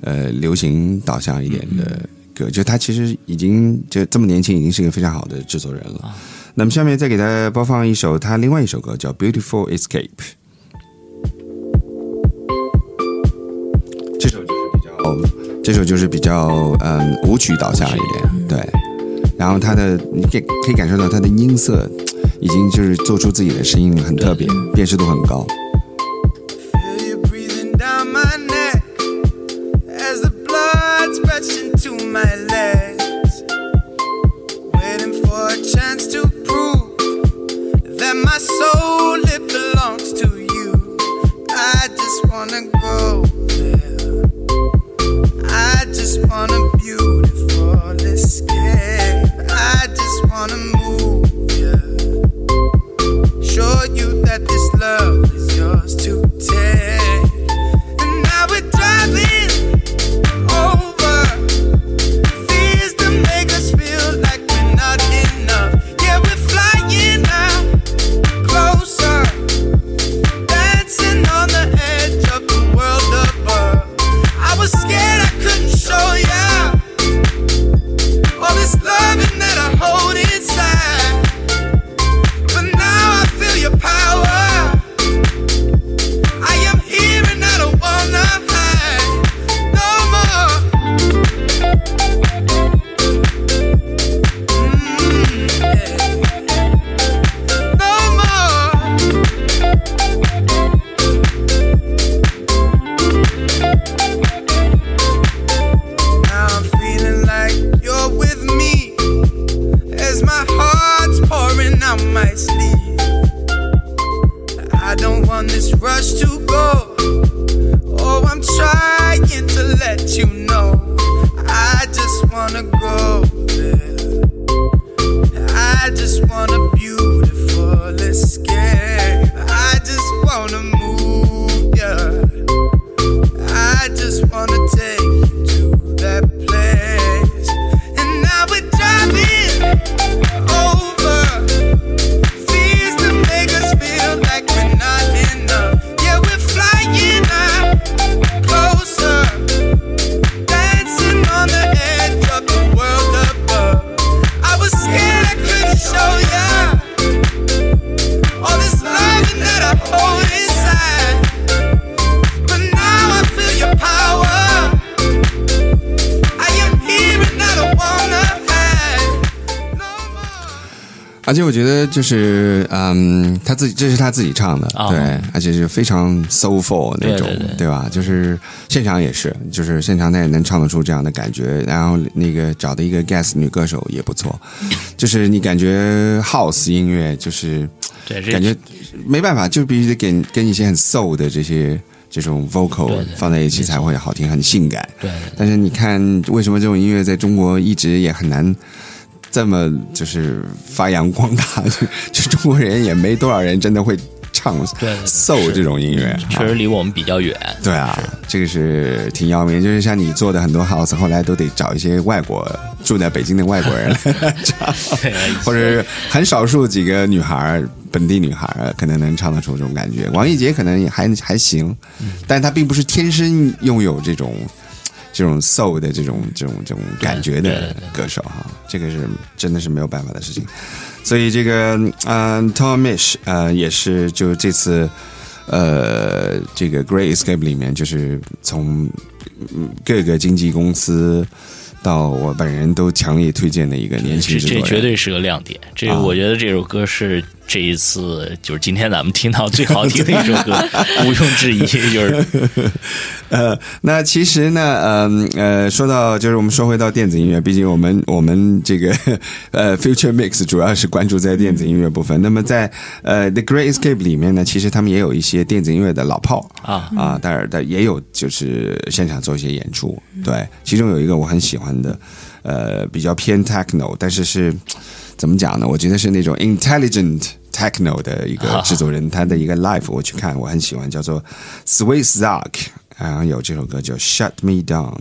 呃流行导向一点的歌，就他其实已经就这么年轻，已经是一个非常好的制作人了。那么下面再给大家播放一首他另外一首歌，叫《Beautiful Escape》。这首就是比较，这首就是比较嗯舞曲导向一点，对。然后他的你可以可以感受到他的音色已经就是做出自己的声音很特别，辨识度很高。Feel you breathing down my neck as the blood spreads into my legs. Waiting for a chance to prove that my soul it belongs to you. I just wanna go there. I just want a beautiful escape. Wanna move, yeah. Show you that this love is yours to take. 我觉得就是，嗯，他自己这是他自己唱的，啊对，而且是非常 soulful 那种，对吧？就是现场也是，就是现场他也能唱得出这样的感觉。然后那个找的一个 guest 女歌手也不错，就是你感觉 house 音乐就是对，感觉没办法，就必须得跟跟一些很 soul 的这些这种 vocal 放在一起才会好听，很性感。对但是你看，为什么这种音乐在中国一直也很难这么就是发扬光大？就 就中国人也没多少人真的会唱 soul 这种音乐。确实离我们比较远。对啊，这个是挺要命。就是像你做的很多 house，后来都得找一些外国住在北京的外国人来 唱，或者是很少数几个女孩，本地女孩可能能唱得出这种感觉。王一杰可能也还还行，但她并不是天生拥有这种这种 soul 的这种这种这种感觉的歌手哈，这个是真的是没有办法的事情。所以这个嗯、t o m Mish 呃也是就这次呃这个 Great Escape 里面，就是从嗯各个经纪公司到我本人都强烈推荐的一个年轻这这制作人，绝对是个亮点。这个啊我觉得这首歌是这一次就是今天咱们听到最好听的一首歌，毋庸置疑。就是 呃，那其实呢，嗯呃，说到就是我们说回到电子音乐，毕竟我们我们这个呃 Future Mix 主要是关注在电子音乐部分。那么在呃 The Great Escape 里面呢，其实他们也有一些电子音乐的老炮啊啊，当然的也有就是现场做一些演出。对，其中有一个我很喜欢的，呃，比较偏 techno，但是是怎么讲呢？我觉得是那种 intelligent。techno 的一个制作人，他的一个 live 我去看，我很喜欢，叫做 Swiss Zark，然后有这首歌叫 Shut Me Down。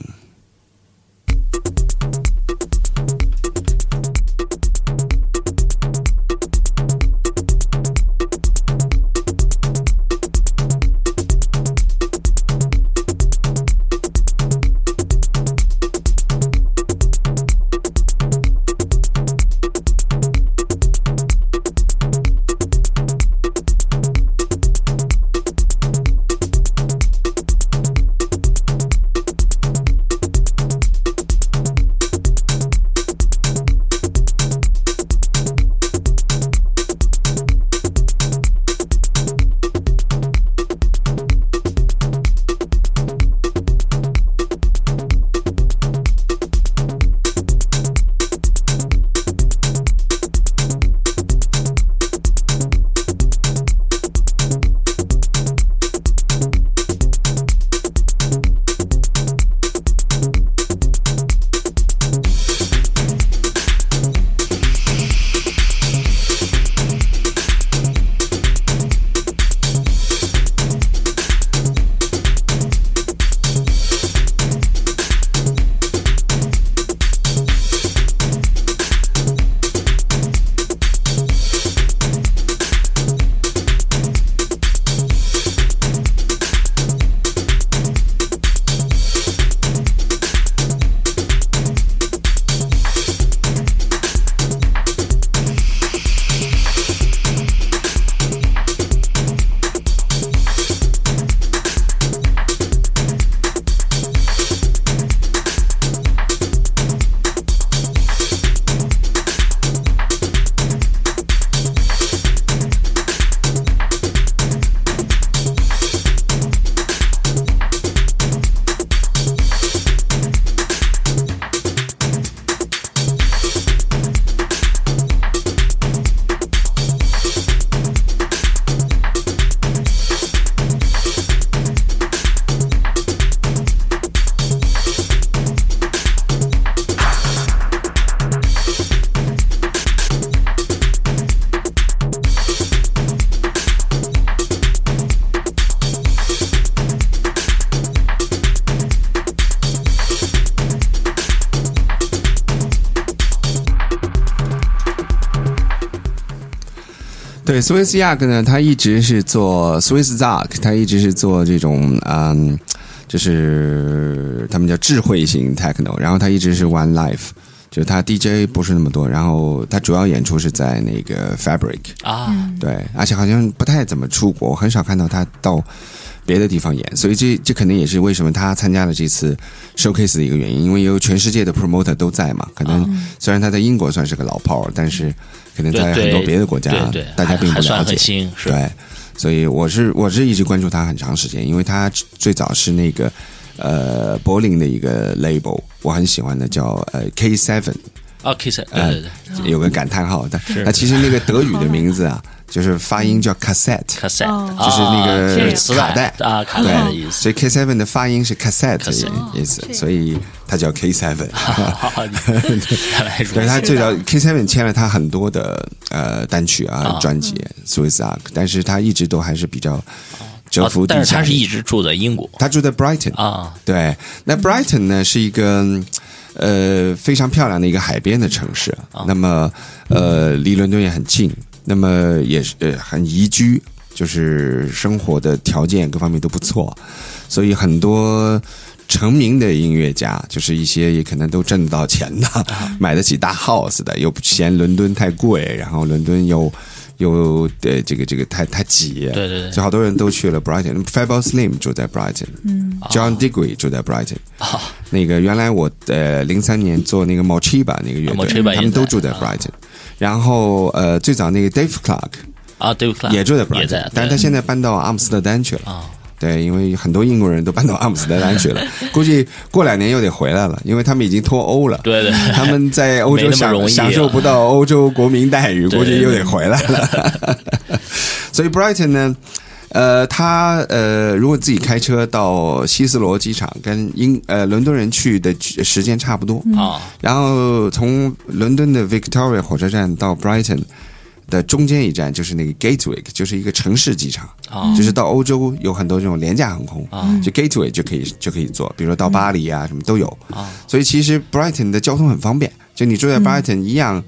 对，Swiss Yak 呢，他一直是做 Swiss Yak，他一直是做这种嗯，就是他们叫智慧型 techno，然后他一直是 One Life，就是他 DJ 不是那么多，然后他主要演出是在那个 Fabric，啊，对，而且好像不太怎么出国，我很少看到他到别的地方演，所以这这可能也是为什么他参加了这次 showcase 的一个原因，因为有全世界的 promoter 都在嘛。可能虽然他在英国算是个老炮儿，但是可能在很多别的国家大家并不了解。对，所以我是我是一直关注他很长时间，因为他最早是那个呃柏林的一个 label，我很喜欢的叫呃 K Seven，啊，K 三，对呃对对。有个感叹号，但是。那其实那个德语的名字啊，就是发音叫 cassette。，cassette，哦啊就是那个这是磁卡带啊，卡带的意思。所以 K Seven 的发音是 cassette 的意思，所以它叫 K Seven。对他此。最早 K Seven 签了他很多的呃单曲啊啊专辑 Swiss Ark，但是他一直都还是比较蛰伏地下的。是他是一直住在英国他住在 Brighton 啊，对，那 Brighton 呢是一个呃非常漂亮的一个海边的城市，那么呃离伦敦也很近，那么也是呃很宜居，就是生活的条件各方面都不错，所以很多。成名的音乐家，就是一些也可能都挣得到钱的，买得起大 house 的，又不嫌伦敦太贵，然后伦敦又又呃这个这个太太挤，对对对所以好多人都去了 Brighton。Fable Slim 住在 Brighton，嗯，John Digweed 住在 Brighton，啊，那个原来我呃零三年做那个 Mochiba 那个乐啊队他们都住在 Brighton。然后呃最早那个 Dave Clark 啊，对，也住在也 Brighton，在，但是他现在搬到阿姆斯特丹去了。啊，对，因为很多英国人都搬到阿姆斯特丹去了，估计过两年又得回来了，因为他们已经脱欧了。对对，他们在欧洲享享受不到欧洲国民待遇，估计又得回来了。所以 Brighton 呢，呃，他呃，如果自己开车到希斯罗机场，跟英呃伦敦人去的时间差不多，啊，然后从伦敦的 Victoria 火车站到 Brighton 的中间一站就是那个 Gatwick，就是一个城市机场。啊。就是到欧洲有很多这种廉价航空，啊。就 Gateway 就可以就可以坐，比如说到巴黎啊什么都有。啊。所以其实 Brighton 的交通很方便，就你住在 Brighton 一样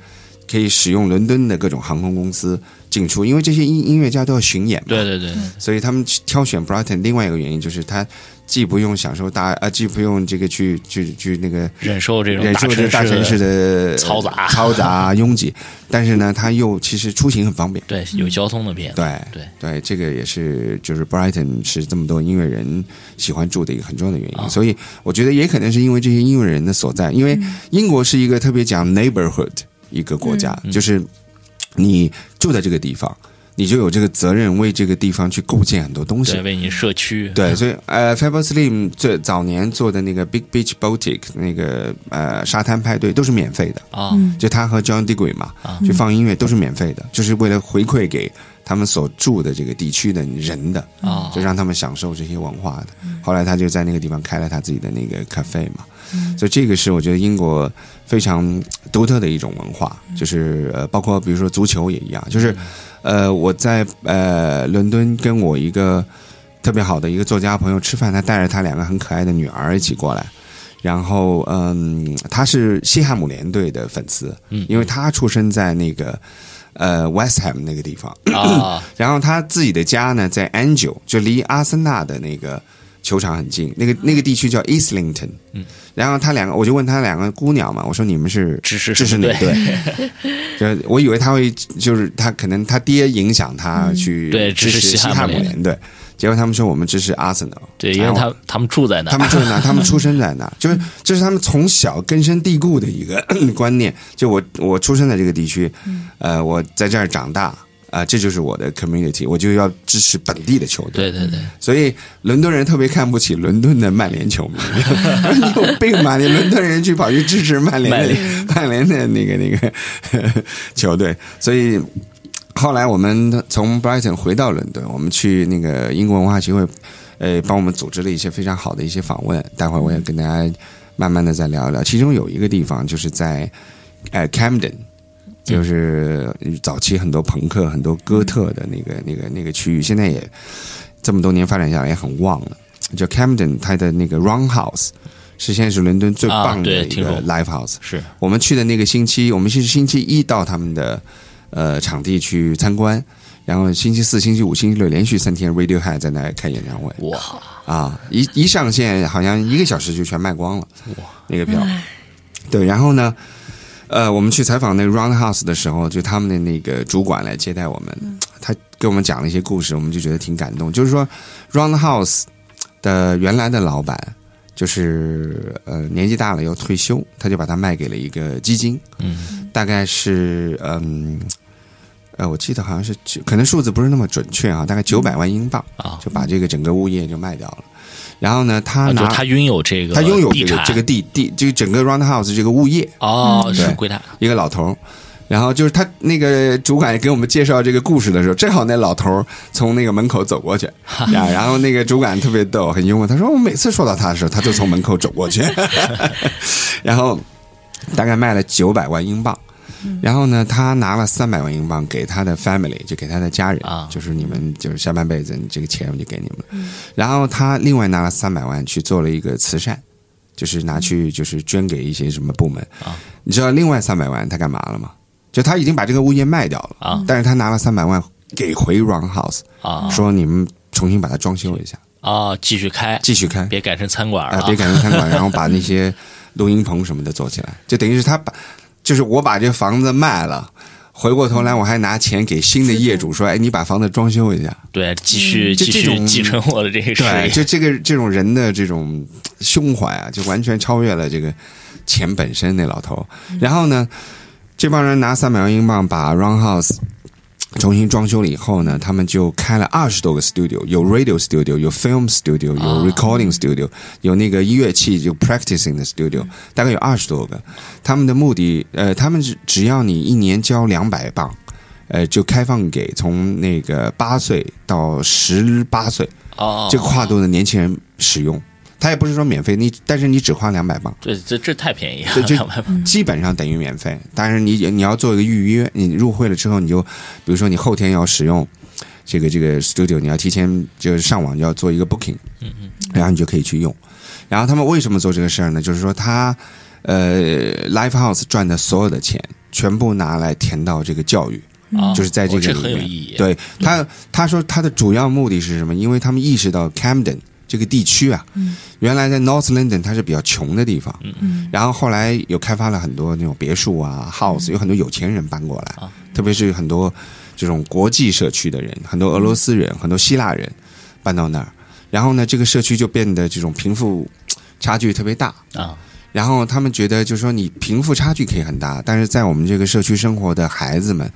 可以使用伦敦的各种航空公司进出，因为这些音音乐家都要巡演嘛。对对对，所以他们挑选 Brighton 另外一个原因就是他既不用享受大啊，既不用这个去去去那个忍受这种忍受这大城市的嘈杂。嘈杂拥挤，但是呢，他又其实出行很方便。对有交通的便利，对对。对，这个也是就是 Brighton 是这么多音乐人喜欢住的一个很重要的原因，啊所以我觉得也可能是因为这些音乐人的所在，因为英国是一个特别讲 neighborhood 一个国家，就是你住在这个地方，你就有这个责任为这个地方去构建很多东西。对，。为你社区，对，所以呃 f a b u Slim 最早年做的那个 Big Beach Boutique 那个呃沙滩派对都是免费的，啊。就他和 John Digweed 嘛，去放音乐都是免费的，就是为了回馈给他们所住的这个地区的人的，啊。就让他们享受这些文化的。后来他就在那个地方开了他自己的那个 cafe 嘛，所以这个是我觉得英国非常独特的一种文化，就是呃，包括比如说足球也一样，就是呃，我在呃伦敦跟我一个特别好的一个作家朋友吃饭，他带着他两个很可爱的女儿一起过来。然后，嗯，他是西汉姆联队的粉丝，嗯。因为他出生在那个呃 West Ham 那个地方，啊 然后他自己的家呢在 Angel，就离阿森纳的那个球场很近，那个那个地区叫 Islington。嗯，然后他两个，我就问他两个姑娘嘛，我说你们是支持支持哪队？就我以为他会，就是他可能他爹影响他去嗯对支持西汉汉姆姆联联队，结果他们说我们支持阿森纳。对，因为他们他他们住在那，他们住在那？他们出生在那？就是这是他们从小根深蒂固的一个 观念。就我我出生在这个地区，呃，我在这儿长大。啊、这就是我的 community，我就要支持本地的球队。对对对，所以伦敦人特别看不起伦敦的曼联球迷，你 有病吧？你伦敦人去跑去支持曼联的曼联的那个那个 球队，所以后来我们从 Brighton 回到伦敦，我们去那个英国文化协会，呃，帮我们组织了一些非常好的一些访问。待会儿我也跟大家慢慢的再聊一聊。其中有一个地方就是在呃 Camden。就是早期很多朋克、很多哥特的那个、那个、那个区域，现在也这么多年发展下来也很旺了。叫 Camden，它的那个 Roundhouse 是现在是伦敦最啊棒的一个 live house。是我们去的那个星期，我们是星期一到他们的呃场地去参观，然后星期四、星期五、星期六连续三天，Radiohead 在那开演唱会哇，啊，一一上线好像一个小时就全卖光了，哇，那个票。对，然后呢，呃，我们去采访那个 Roundhouse 的时候，就他们的那个主管来接待我们，他给我们讲了一些故事，我们就觉得挺感动。就是说，Roundhouse 的原来的老板就是呃年纪大了要退休，他就把它卖给了一个基金，嗯，大概是嗯。呃，我记得好像是，可能数字不是那么准确啊，大概九百万英镑啊。就把这个整个物业就卖掉了。然后呢，他啊就他拥有这个，他拥有这个这个地地，这个整个 Roundhouse 这个物业，哦，是对归他一个老头儿。然后就是他那个主管给我们介绍这个故事的时候，正好那老头儿从那个门口走过去，呀，然后那个主管特别逗，很幽默，他说我每次说到他的时候，他就从门口走过去，然后大概卖了九百万英镑。然后呢，他拿了三百万英镑给他的 family，就给他的家人，啊。就是你们就是下半辈子，你这个钱我就给你们。了。然后他另外拿了三百万去做了一个慈善，就是拿去就是捐给一些什么部门。啊。你知道另外三百万他干嘛了吗？就他已经把这个物业卖掉了，啊。但是他拿了三百万给回 Roundhouse，、啊。说你们重新把它装修一下，啊，继续开，继续开，别改成餐馆啊、了，别改成餐馆，然后把那些录音棚什么的做起来，就等于是他把，就是我把这房子卖了。回过头来，我还拿钱给新的业主说：“哎，你把房子装修一下。对，继续继就这种续继承我的这个”事对，就这个这种人的这种胸怀啊，就完全超越了这个钱本身。那老头，然后呢，这帮人拿三百万英镑把 Roundhouse 重新装修了以后呢，他们就开了二十多个 studio，有 radio studio，有 film studio，有啊 recording studio，、有那个音乐器就 practicing 的 studio，大概有二十多个。他们的目的，呃，他们只只要你一年交两百磅，呃，就开放给从那个八岁到十八岁哦，这个跨度的年轻人使用。他也不是说免费，你但是你只花两百磅。这这这太便宜了，对就两百镑基本上等于免费。但是你你要做一个预约，你入会了之后，你就比如说你后天要使用这个这个 studio，你要提前就是上网要做一个 booking，嗯嗯，然后你就可以去用。然后他们为什么做这个事儿呢？就是说他呃 live house 赚的所有的钱全部拿来填到这个教育。啊就是在这个里面很有意义，对他，他说他的主要目的是什么？因为他们意识到 Camden 这个地区啊，原来在 North London 它是比较穷的地方，嗯。然后后来又开发了很多那种别墅啊、house，有很多有钱人搬过来，啊。特别是很多这种国际社区的人，很多俄罗斯人、很多希腊人搬到那儿，然后呢，这个社区就变得这种贫富差距特别大。啊，然后他们觉得，就是说你贫富差距可以很大，但是在我们这个社区生活的孩子们，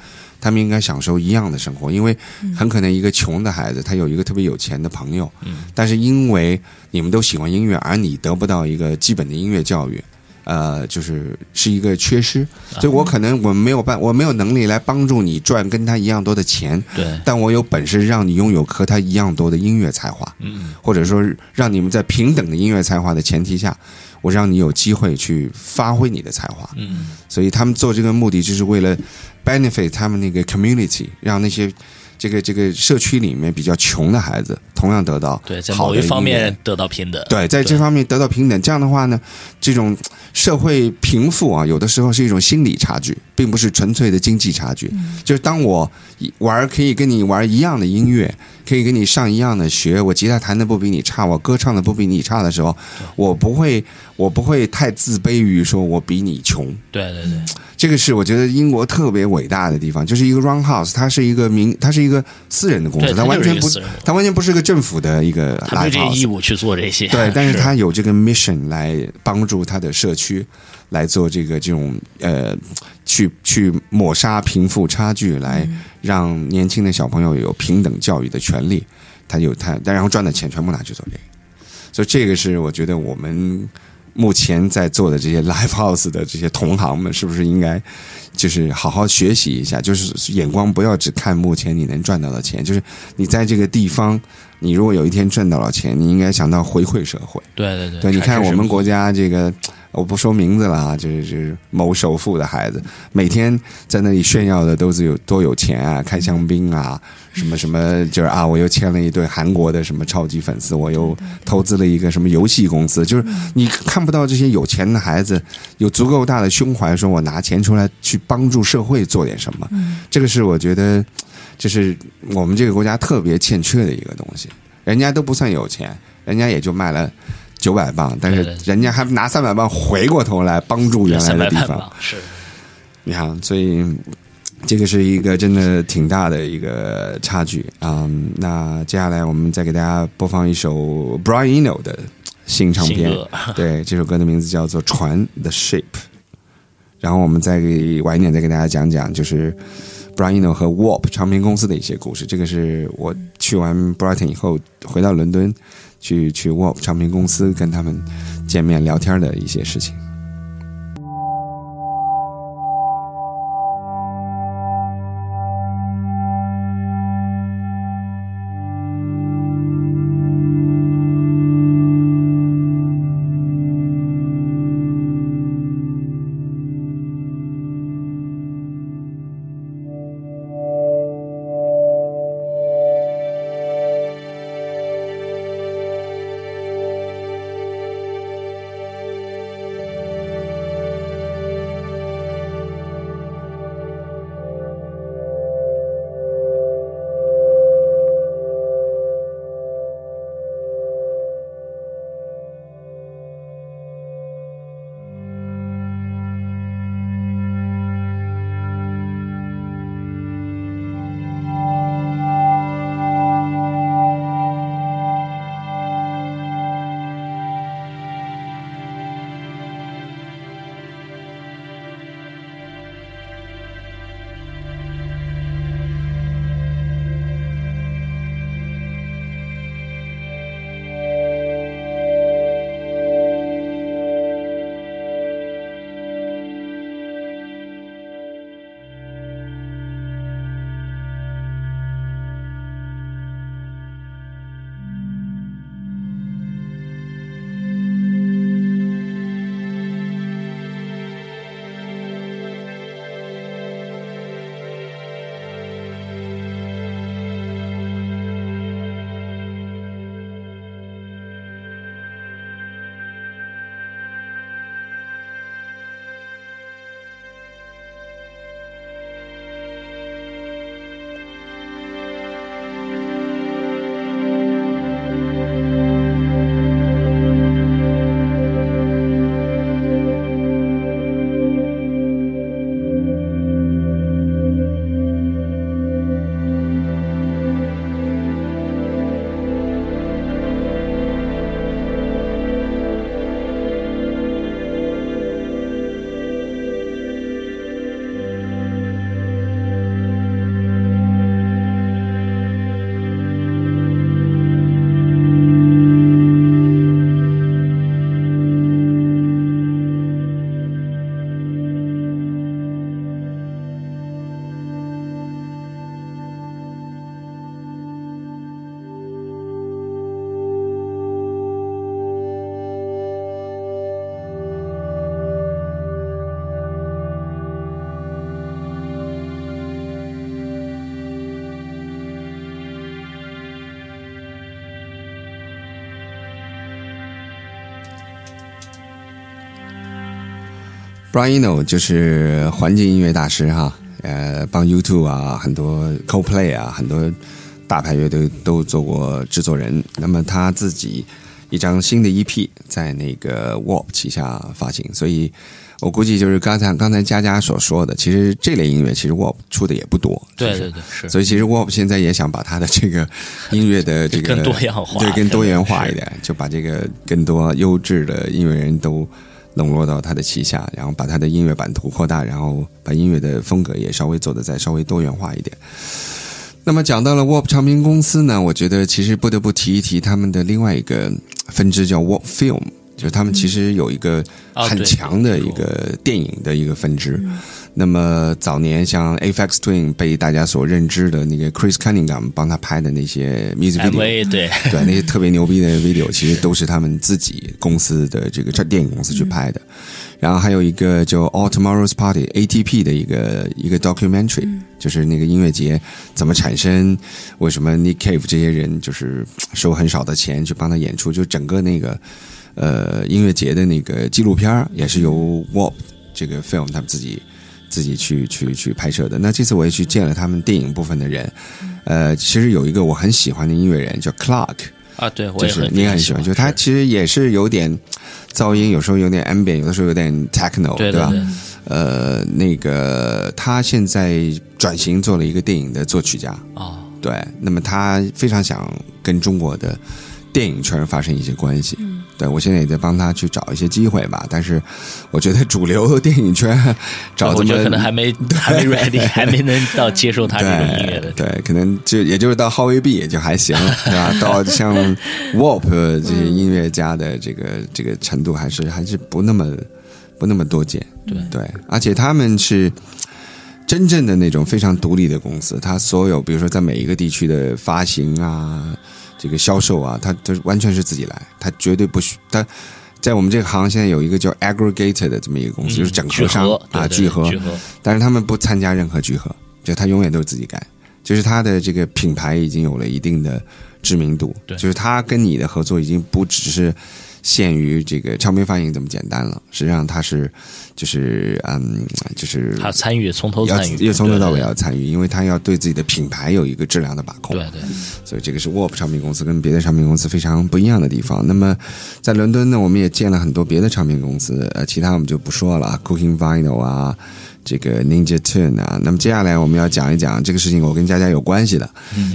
他们应该享受一样的生活，因为很可能一个穷的孩子，他有一个特别有钱的朋友，嗯。但是因为你们都喜欢音乐，而你得不到一个基本的音乐教育，呃，就是是一个缺失，所以我可能我没有办，我没有能力来帮助你赚跟他一样多的钱，对，但我有本事让你拥有和他一样多的音乐才华，嗯。或者说让你们在平等的音乐才华的前提下，我让你有机会去发挥你的才华。嗯。所以他们做这个目的就是为了 benefit 他们那个 community，让那些这个这个社区里面比较穷的孩子同样得到对，在某一方面得到平等，对，在这方面得到平等。这样的话呢，这种社会贫富啊，有的时候是一种心理差距，并不是纯粹的经济差距。就是当我玩可以跟你玩一样的音乐，可以跟你上一样的学，我吉他弹的不比你差，我歌唱的不比你差的时候，我不会，我不会太自卑于说我比你穷。对对对，这个是我觉得英国特别伟大的地方，就是一个 Roundhouse，它是一个民，它是一个私人的公司，它完全不它完全不是个政府的一个它没有这个义。务去做这些，对，但是。它有这个 mission 来帮助它的社区来做这个这种呃，去去抹杀贫富差距，来让年轻的小朋友有平等教育的权利。他有他，但然后赚的钱全部拿去做这个，所以这个是我觉得我们目前在做的这些 live house 的这些同行们，是不是应该就是好好学习一下，就是眼光不要只看目前你能赚到的钱，就是你在这个地方，你如果有一天赚到了钱，你应该想到回馈社会。对对对对，你看我们国家这个，我不说名字了啊，就是就是某首富的孩子，每天在那里炫耀的都是有多有钱啊，开香槟啊，什么什么，就是啊，我又签了一对韩国的什么超级粉丝，我又投资了一个什么游戏公司，就是你看不到这些有钱的孩子有足够大的胸怀，说我拿钱出来去帮助社会做点什么，这个是我觉得。就是我们这个国家特别欠缺的一个东西。人家都不算有钱，人家也就卖了九百磅，但是人家还拿三百磅回过头来帮助原来的地方。是你看，所以这个是一个真的挺大的一个差距啊、嗯那接下来我们再给大家播放一首 Brian Eno 的新唱片，对，这首歌的名字叫做《船 The Ship》。然后我们再给晚一点再给大家讲讲，就是 Brian Eno 和 Warp 唱片公司的一些故事。这个是我去完 Brighton 以后回到伦敦，去去 Wolf 唱片公司跟他们见面聊天的一些事情。Brian Eno 就是环境音乐大师哈，呃，帮 YouTube 啊、很多 CoPlay 啊、很多大牌乐队都做过制作人。那么他自己一张新的 EP 在那个 Warp 旗下发行，所以我估计就是刚才刚才佳佳所说的，其实这类音乐其实 Warp 出的也不多，对对对，是。所以其实 Warp 现在也想把他的这个音乐的这个 更多样化对，更多元化一点，就把这个更多优质的音乐人都笼络到他的旗下，然后把他的音乐版图扩大，然后把音乐的风格也稍微做的再稍微多元化一点。那么讲到了 Warp 唱片公司呢，我觉得其实不得不提一提他们的另外一个分支叫 Warp Film，就是他们其实有一个很强的一个电影的一个分支。那么早年像 Aphex Twin 被大家所认知的那个 Chris Cunningham 帮他拍的那些 music video，MV 对，对，那些特别牛逼的 video，其实都是他们自己公司的这个电影公司去拍的。然后还有一个叫 All Tomorrow's Party ATP 的一个一个 documentary，、就是那个音乐节怎么产生，为什么 Nick Cave 这些人就是收很少的钱去帮他演出，就整个那个呃音乐节的那个纪录片儿也是由 Warp 这个 film 他们自己自己去去去拍摄的。那这次我也去见了他们电影部分的人，呃，其实有一个我很喜欢的音乐人叫 Clark，啊，对我就是也很你也很喜欢，就是他其实也是有点噪音，有时候有点 ambient，有的时候有点 techno，吧？对对，呃，那个他现在转型做了一个电影的作曲家，啊，对，那么他非常想跟中国的电影圈发生一些关系。对我现在也在帮他去找一些机会吧，但是我觉得主流电影圈 找这么我觉得可能还没 还没 ready，还没能到接受他这种音乐的对对，可能就也就是到 Howie B 也就还行，对吧？到像 Warp 这些音乐家的这个这个程度，还是还是不那么不那么多见。对对，而且他们是真正的那种非常独立的公司，它所有比如说在每一个地区的发行啊、这个销售啊，他他完全是自己来，他绝对不需他。在我们这个行现在有一个叫 aggregator 的这么一个公司，就是整合商啊，聚合，但是他们不参加任何聚合，就他永远都是自己干，就是他的这个品牌已经有了一定的知名度，就是他跟你的合作已经不只是限于这个唱片发行这么简单了，实际上它是就是嗯，就是他参与从头要参与，要从头到尾要参与，因为他要对自己的品牌有一个质量的把控，对对，所以这个是 Warp 唱片公司跟别的唱片公司非常不一样的地方。那么在伦敦呢，我们也见了很多别的唱片公司，呃，其他我们就不说了啊，Cooking Vinyl 啊，这个 Ninja Tune 啊。那么接下来我们要讲一讲这个事情，我跟佳佳有关系的，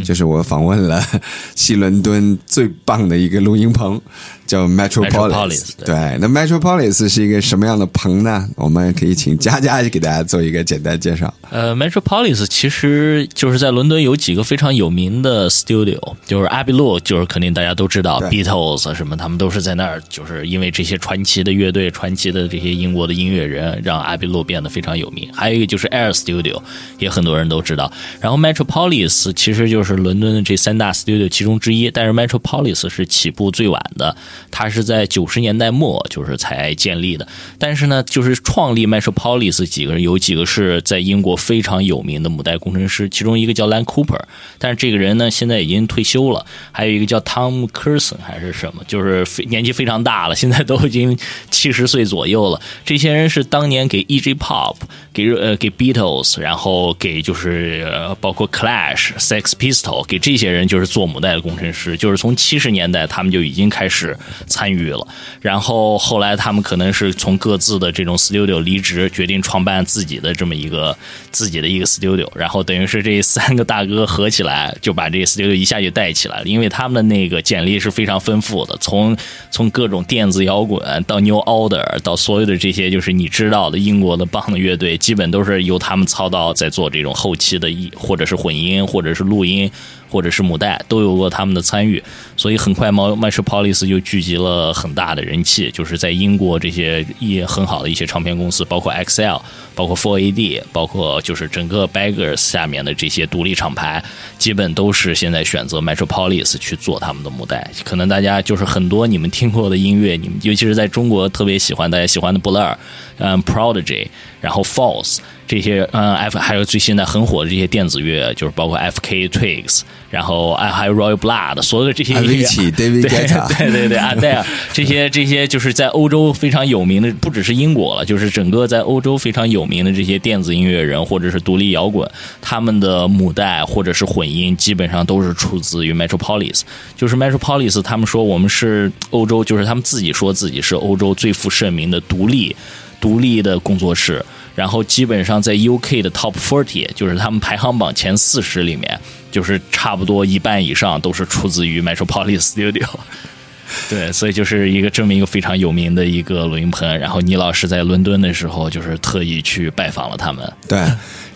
就是我访问了 西伦敦最棒的一个录音棚，叫 Metropolis。Metropolis，对对，那 Metropolis 是一个什么样的棚呢？我们可以请佳佳给大家做一个简单介绍。呃，Metropolis 其实就是在伦敦有几个非常有名的 studio，就是阿比路，就是肯定大家都知道，Beatles 啊什么，他们都是在那儿，就是因为这些传奇的乐队、传奇的这些英国的音乐人，让阿比路变得非常有名。还有一个就是 Air Studio，也很多人都知道。然后 Metropolis 其实就是伦敦的这三大 studio 其中之一，但是 Metropolis 是起步最晚的，它是在九十年代末就是才建立的。但是呢，就是创立 Metropolis 几个人，有几个是在英国非常有名的母带工程师，其中一个叫 Lan Cooper，但是这个人呢现在已经退休了，还有一个叫 Tom Curson 还是什么，就是年纪非常大了，现在都已经七十岁左右了。这些人是当年给 E.G. Pop、给呃给 Beatles，然后给就是、呃包括 Clash、Sex Pistol，给这些人就是做母带的工程师，就是从七十年代他们就已经开始参与了。然后后来他们可能是从各自的这种 studio 离职，决定创办自己的这么一个自己的一个 studio，然后等于是这三个大哥合起来就把这 studio 一下就带起来了，因为他们的那个简历是非常丰富的，从从各种电子摇滚到 New Order 到所有的这些就是你知道的英国的棒的乐队，基本都是由他们操刀在做这种后期的一或者是混音或者是录音。或者是母带都有过他们的参与，所以很快 Metropolis 就聚集了很大的人气，就是在英国这些一很好的一些唱片公司，包括 XL，包括 Four AD，包括就是整个 Beggars 下面的这些独立厂牌，基本都是现在选择 Metropolis 去做他们的母带。可能大家就是很多你们听过的音乐，你们尤其是在中国特别喜欢，大家喜欢的 Blur，嗯，Prodigy，然后 False。这些嗯，F 还有最现在很火的这些电子乐，就是包括 F.K. Twigs，然后哎还有 Royal Blood，所有的这些音乐对 Guetta 对对对，啊 对啊，这些这些就是在欧洲非常有名的，不只是英国了，就是整个在欧洲非常有名的这些电子音乐人或者是独立摇滚，他们的母带或者是混音，基本上都是出自于 Metropolis。就是 Metropolis，他们说我们是欧洲，就是他们自己说自己是欧洲最负盛名的独立独立的工作室。然后基本上在 UK 的 Top Forty，就是他们排行榜前四十里面，就是差不多一半以上都是出自于 Metropolis Studio。对，所以就是一个这么一个非常有名的一个录音棚。然后倪老师在伦敦的时候，就是特意去拜访了他们。对，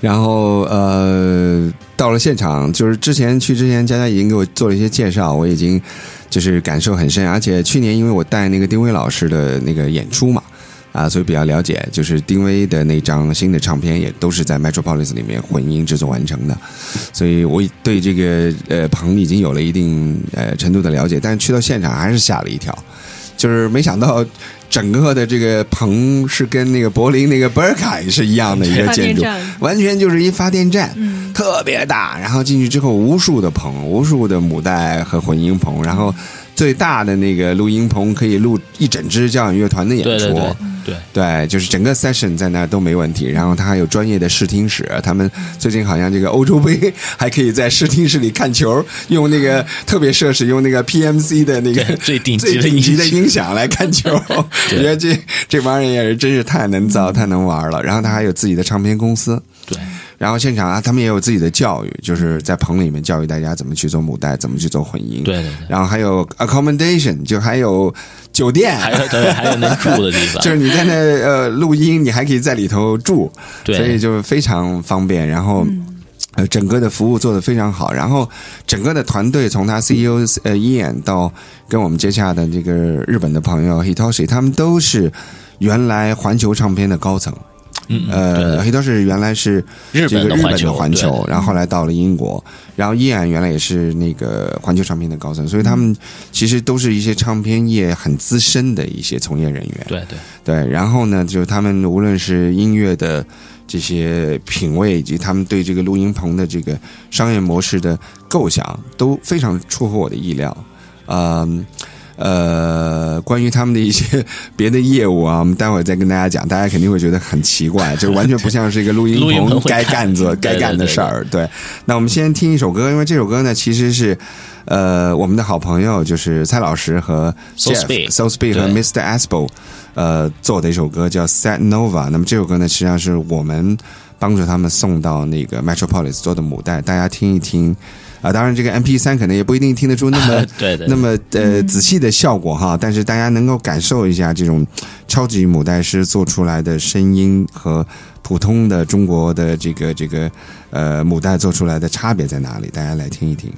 然后呃，到了现场，就是之前去之前，佳佳已经给我做了一些介绍，我已经就是感受很深。而且去年因为我带那个丁薇老师的那个演出嘛，啊，所以比较了解，就是丁薇的那张新的唱片也都是在 Metropolis 里面混音制作完成的，所以我对这个呃棚已经有了一定呃程度的了解，但是去到现场还是吓了一跳，就是没想到。整个的这个棚是跟那个柏林那个 Berkay 是一样的一个建筑，完全就是一发电站，嗯特别大。然后进去之后，无数的棚，无数的母带和混音棚，然后最大的那个录音棚可以录一整支交响乐团的演出。对对对对对，就是整个 session 在那儿都没问题。然后他还有专业的视听室，他们最近好像这个欧洲杯还可以在视听室里看球，用那个特别设施，用那个 PMC 的那个 最顶级的最顶级的音音响来看球。我觉得这这帮人也是真是太能造、太能玩了。然后他还有自己的唱片公司。对然后现场啊，他们也有自己的教育，就是在棚里面教育大家怎么去做母带，怎么去做混音。对对对然后还有 accommodation，就还有酒店，还有对还有能 住的地方，就是你在那呃录音，你还可以在里头住，对所以就非常方便。然后。呃，整个的服务做得非常好，然后整个的团队从他 CEO 呃伊眼到跟我们接洽的这个日本的朋友 Hitoshi，他们都是原来环球唱片的高层。嗯嗯呃，Hitoshi 原来是日这个日本的环球然后后来到了英国，然后依然原来也是那个环球唱片的高层，所以他们其实都是一些唱片业很资深的一些从业人员。对对对，然后呢，就是他们无论是音乐的这些品味，以及他们对这个录音棚的这个商业模式的构想，都非常出乎我的意料。嗯。呃，关于他们的一些别的业务啊，我们待会儿再跟大家讲，大家肯定会觉得很奇怪，就完全不像是一个录音 棚该干的该干的事儿。对，那我们先听一首歌，因为这首歌呢，其实是呃我们的好朋友就是蔡老师和 So Jeff Speed So Speed 和对 Mr. Aspo 呃做的一首歌叫 Set Nova。那么这首歌呢，实际上是我们帮助他们送到那个 Metropolis 做的母带，大家听一听。啊，当然，这个 M P 三可能也不一定听得出那么 对对那么呃仔细的效果哈，但是大家能够感受一下这种超级母带师做出来的声音和普通的中国的这个这个呃母带做出来的差别在哪里？大家来听一听。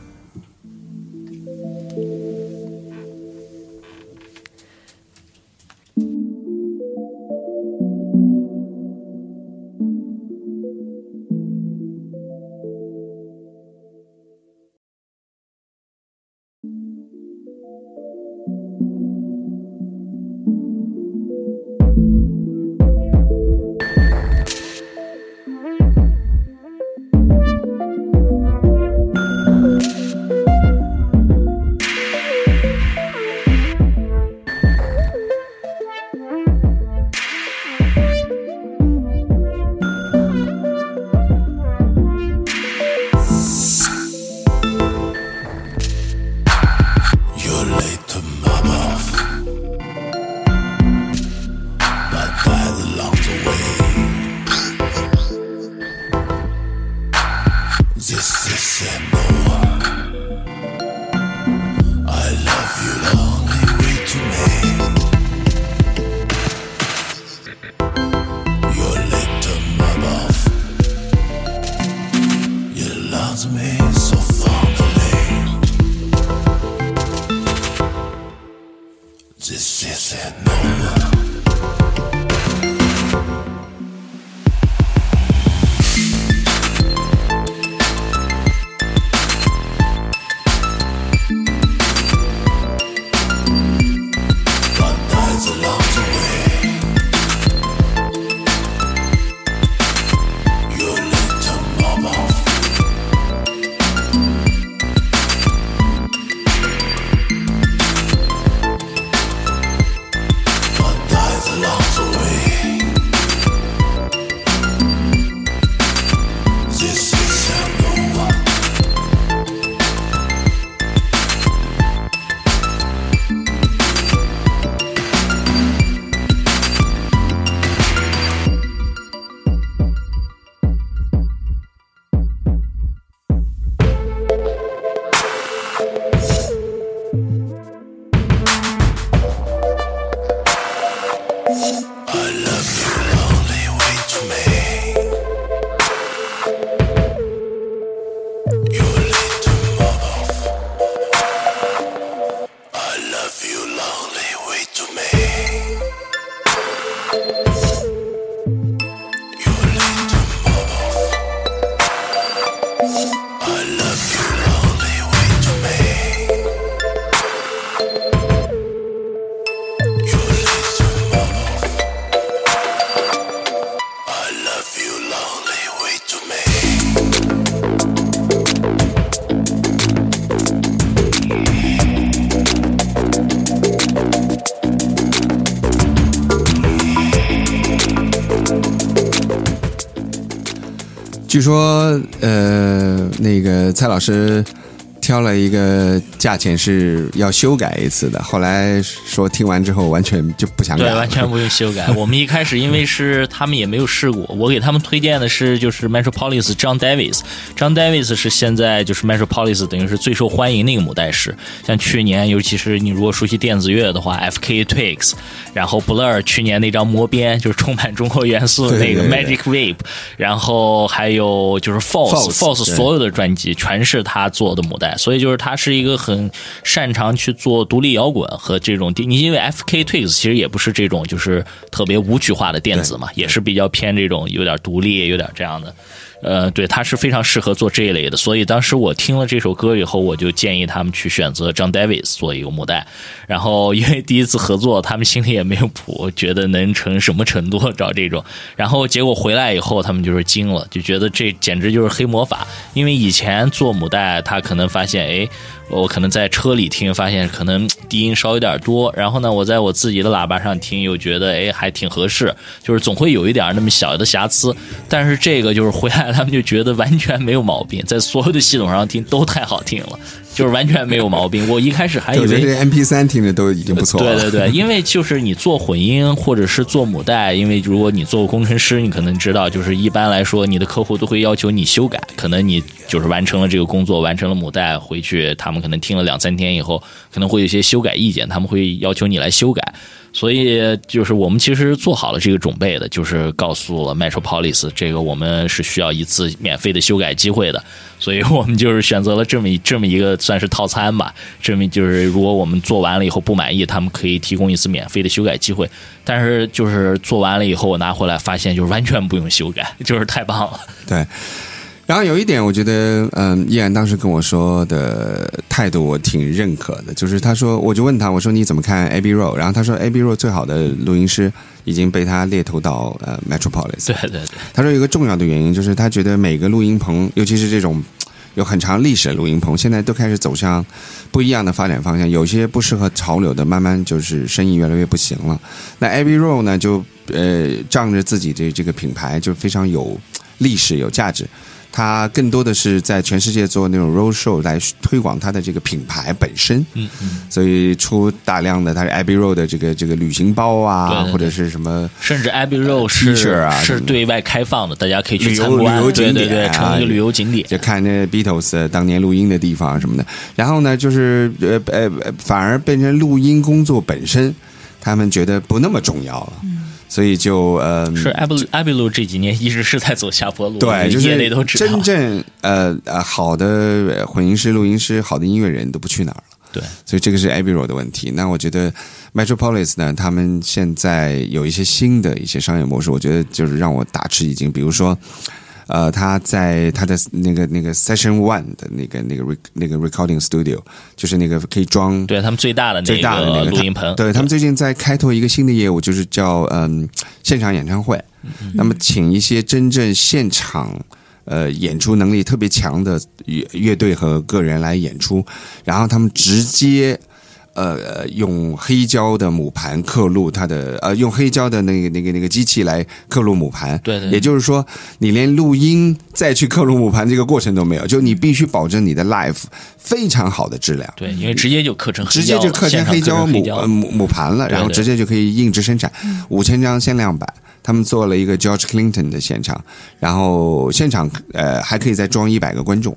据说呃，那个蔡老师挑了一个价钱是要修改一次的，后来说听完之后完全就不想改对，完全不用修改。我们一开始因为是他们也没有试过，我给他们推荐的是就是 Metropolis John Davis。John Davis 是现在就是 Metropolis 等于是最受欢迎的一个母带师。像去年，尤其是你如果熟悉电子乐的话，FK Twigs，然后 Blur 去年那张魔鞭就是充满中国元素的 那个 Magic Rape，然后还有就是 False False，所有的专辑全是他做的母带，所以就是他是一个很擅长去做独立摇滚和这种你因为 FK Twigs 其实也不是这种就是特别舞曲化的电子嘛，也是比较偏这种有点独立，有点这样的。呃，对，他是非常适合做这一类的，所以当时我听了这首歌以后，我就建议他们去选择 John Davis 做一个母带。然后因为第一次合作，他们心里也没有谱，觉得能成什么程度找这种。然后结果回来以后，他们就是惊了，就觉得这简直就是黑魔法。因为以前做母带，他可能发现，哎，我可能在车里听，发现可能低音稍有点多。然后呢，我在我自己的喇叭上听，又觉得哎还挺合适，就是总会有一点那么小的瑕疵。但是这个就是回来，他们就觉得完全没有毛病，在所有的系统上听都太好听了，就是完全没有毛病。我一开始还以为这 MP 三听着都已经不错了。对对对，因为就是你做混音或者是做母带，因为如果你做过工程师，你可能知道，就是一般来说，你的客户都会要求你修改。可能你就是完成了这个工作，完成了母带，回去他们可能听了两三天以后，可能会有一些修改意见，他们会要求你来修改。所以就是我们其实做好了这个准备的，就是告诉了 Metropolis，这个我们是需要一次免费的修改机会的，所以我们就是选择了这么这么一个算是套餐吧。这么就是如果我们做完了以后不满意，他们可以提供一次免费的修改机会。但是就是做完了以后，我拿回来发现就是完全不用修改，就是太棒了。对。然后有一点，我觉得，嗯，依然当时跟我说的态度我挺认可的，就是他说，我就问他，我说你怎么看 Abbey Road？然后他说，Abbey Road 最好的录音师已经被他猎头到呃 Metropolis。对对对，他说有一个重要的原因就是他觉得每个录音棚，尤其是这种有很长历史的录音棚，现在都开始走向不一样的发展方向，有些不适合潮流的，慢慢就是生意越来越不行了。那 Abbey Road 呢，就呃仗着自己的这个品牌就非常有历史、有价值。它更多的是在全世界做那种 road show 来推广它的这个品牌本身，嗯嗯，所以出大量的它是 Abbey Road 的这个这个旅行包啊，对对对。或者是什么甚至 Abbey Road 是是对外开放的，大家可以去旅游参观，旅游景对对对，成一个旅游景点。就看那 Beatles 当年录音的地方什么的。然后呢，就是呃呃，呃反而变成录音工作本身，他们觉得不那么重要了，所以就呃是 Abbey Abbey Road 这几年一直是在走下坡路，对，就业内都知道。是真正呃呃好的呃混音师、录音师、好的音乐人都不去哪儿了。对，所以这个是 Abbey Road 的问题。那我觉得 Metropolis 呢，他们现在有一些新的一些商业模式，我觉得就是让我大吃一惊。比如说，呃，他在他的那个那个 Session One 的那个那个 rec, 那个 Recording Studio，就是那个可以装对他们最大的那最大的那个录音棚，对他们最近在开拓一个新的业务，就是叫嗯现场演唱会。那么请一些真正现场呃演出能力特别强的乐乐队和个人来演出，然后他们直接。呃，用黑胶的母盘刻录它的呃，用黑胶的那个那个那个机器来刻录母盘，对对对。也就是说，你连录音再去刻录母盘这个过程都没有，就你必须保证你的 live 非常好的质量，对，因为直接就刻成黑直接就刻成黑胶母母盘了，然后直接就可以印制生产。五千张限量版。他们做了一个 George Clinton 的现场，然后现场呃还可以再装一百个观众，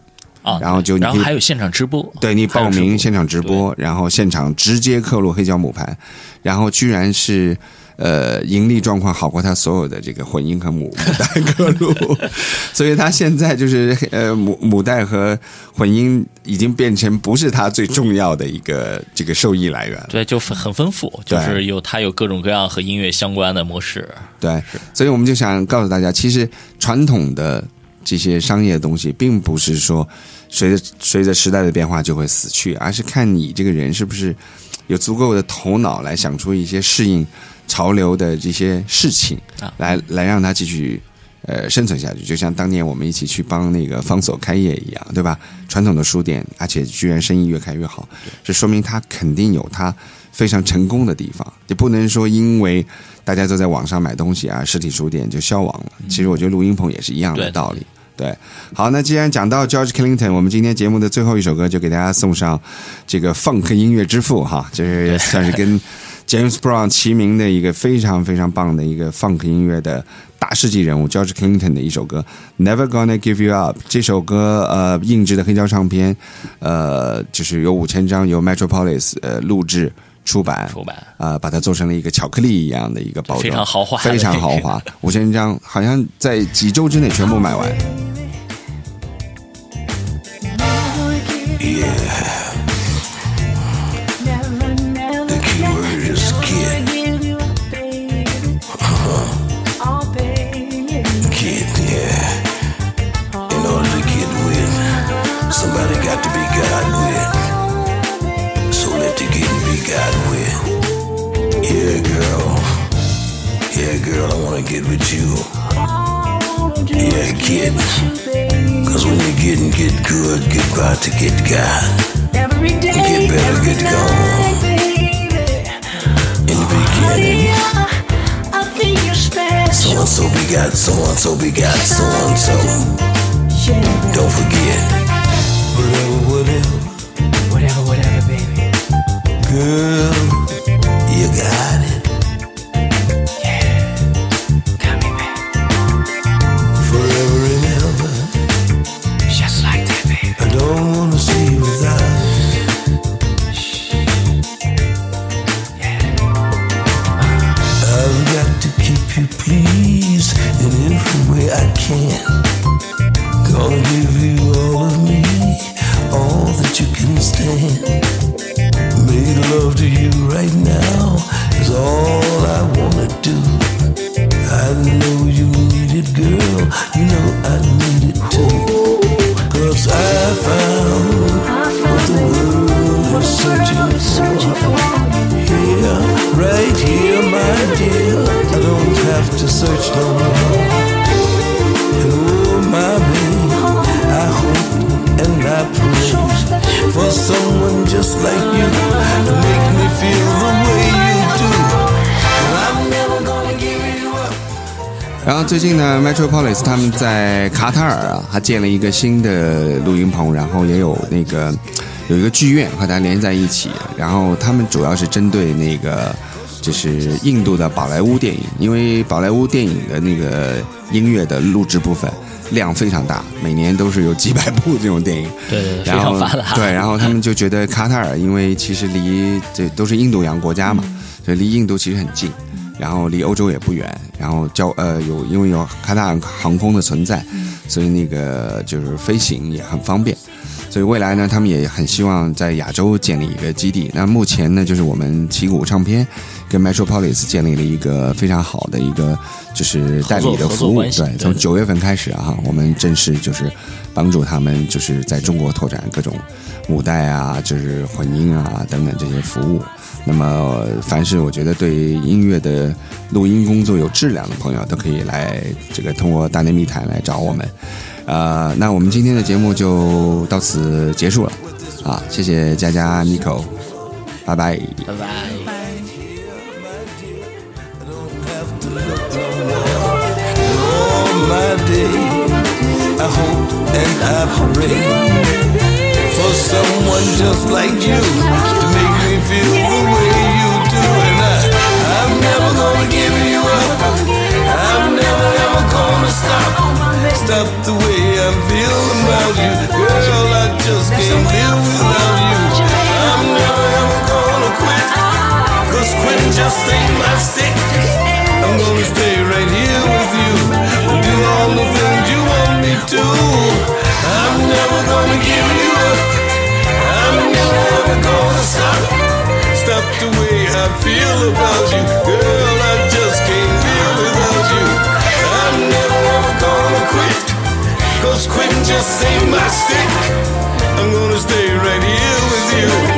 啊，然后就你然后还有现场直播，对你报名现场直播，然后现场直接刻录黑胶母盘，然后居然是呃盈利状况好过他所有的这个混音和母 母带刻录，所以他现在就是呃母母带和混音已经变成不是他最重要的一个这个收益来源了。对，就很很丰富，就是有他有各种各样和音乐相关的模式。对，所以我们就想告诉大家，其实传统的这些商业的东西，并不是说随着随着时代的变化就会死去，而是看你这个人是不是有足够的头脑来想出一些适应潮流的这些事情，啊来来让它继续。呃，生存下去，就像当年我们一起去帮那个方所开业一样，对吧？传统的书店，而且居然生意越开越好，这说明他肯定有他非常成功的地方。你不能说因为大家都在网上买东西啊，实体书店就消亡了。其实我觉得录音棚也是一样的对道理，对，好，那既然讲到 George Clinton，我们今天节目的最后一首歌就给大家送上这个 funk 音乐之父哈，就是算是跟 James Brown 齐名的一个非常非常棒的一个 funk 音乐的大世纪人物 George Clinton 的一首歌《Never Gonna Give You Up》。这首歌呃印制的黑胶唱片，呃就是有五千张，由 Metropolis 呃录制。出版，出版啊、把它做成了一个巧克力一样的一个包装，非常豪华非常豪华。五千张，好像在几周之内全部卖完。Girl, I wanna get with you. Yeah, kid. Cause when you're getting get good, get about to get God. Get better, get gone. In the beginning, so and so begot, so and so begot, so and so. Don't forget. Whatever, whatever. Whatever, whatever, baby. Girl, you got it. Don't wanna see you without. I've got to keep you pleased in every way I can. Gonna give you all of me, all that you can stand. Make love to you right now is all I wanna do. I know 最近呢，Metropolis 他们在卡塔尔啊，还建了一个新的录音棚，然后也有那个有一个剧院和它连在一起。然后他们主要是针对那个就是印度的宝莱坞电影，因为宝莱坞电影的那个音乐的录制部分量非常大，每年都是有几百部这种电影。对然后常发达。对，然后他们就觉得卡塔尔，因为其实离这都是印度洋国家嘛，所以离印度其实很近，然后离欧洲也不远，然后交呃有因为有卡塔尔航空的存在，所以那个就是飞行也很方便。所以未来呢，他们也很希望在亚洲建立一个基地。那目前呢，就是我们旗鼓唱片跟 Metropolis 建立了一个非常好的一个就是代理的服务。对，从九月份开始啊，我们正式就是帮助他们就是在中国拓展各种母带啊，就是混音啊等等这些服务。那么，凡是我觉得对音乐的录音工作有质量的朋友，都可以来这个通过大内密谈来找我们。呃，那我们今天的节目就到此结束了，啊，谢谢佳佳 Nico，拜拜。拜拜。all my day. I hope and I pray for someone just like you stop. Stop the way I'm feeling about you, girl. I just can't live without you. I'm never ever gonna quit. Cause quitting just ain't my stick. I'm gonna stay right here with you do all the things you want me to. I'm never gonna give you up. I'm never ever gonna stop. Stop the way I feel about you, girl. I quit. Cause quitting just ain't my stick. I'm gonna stay right here with you.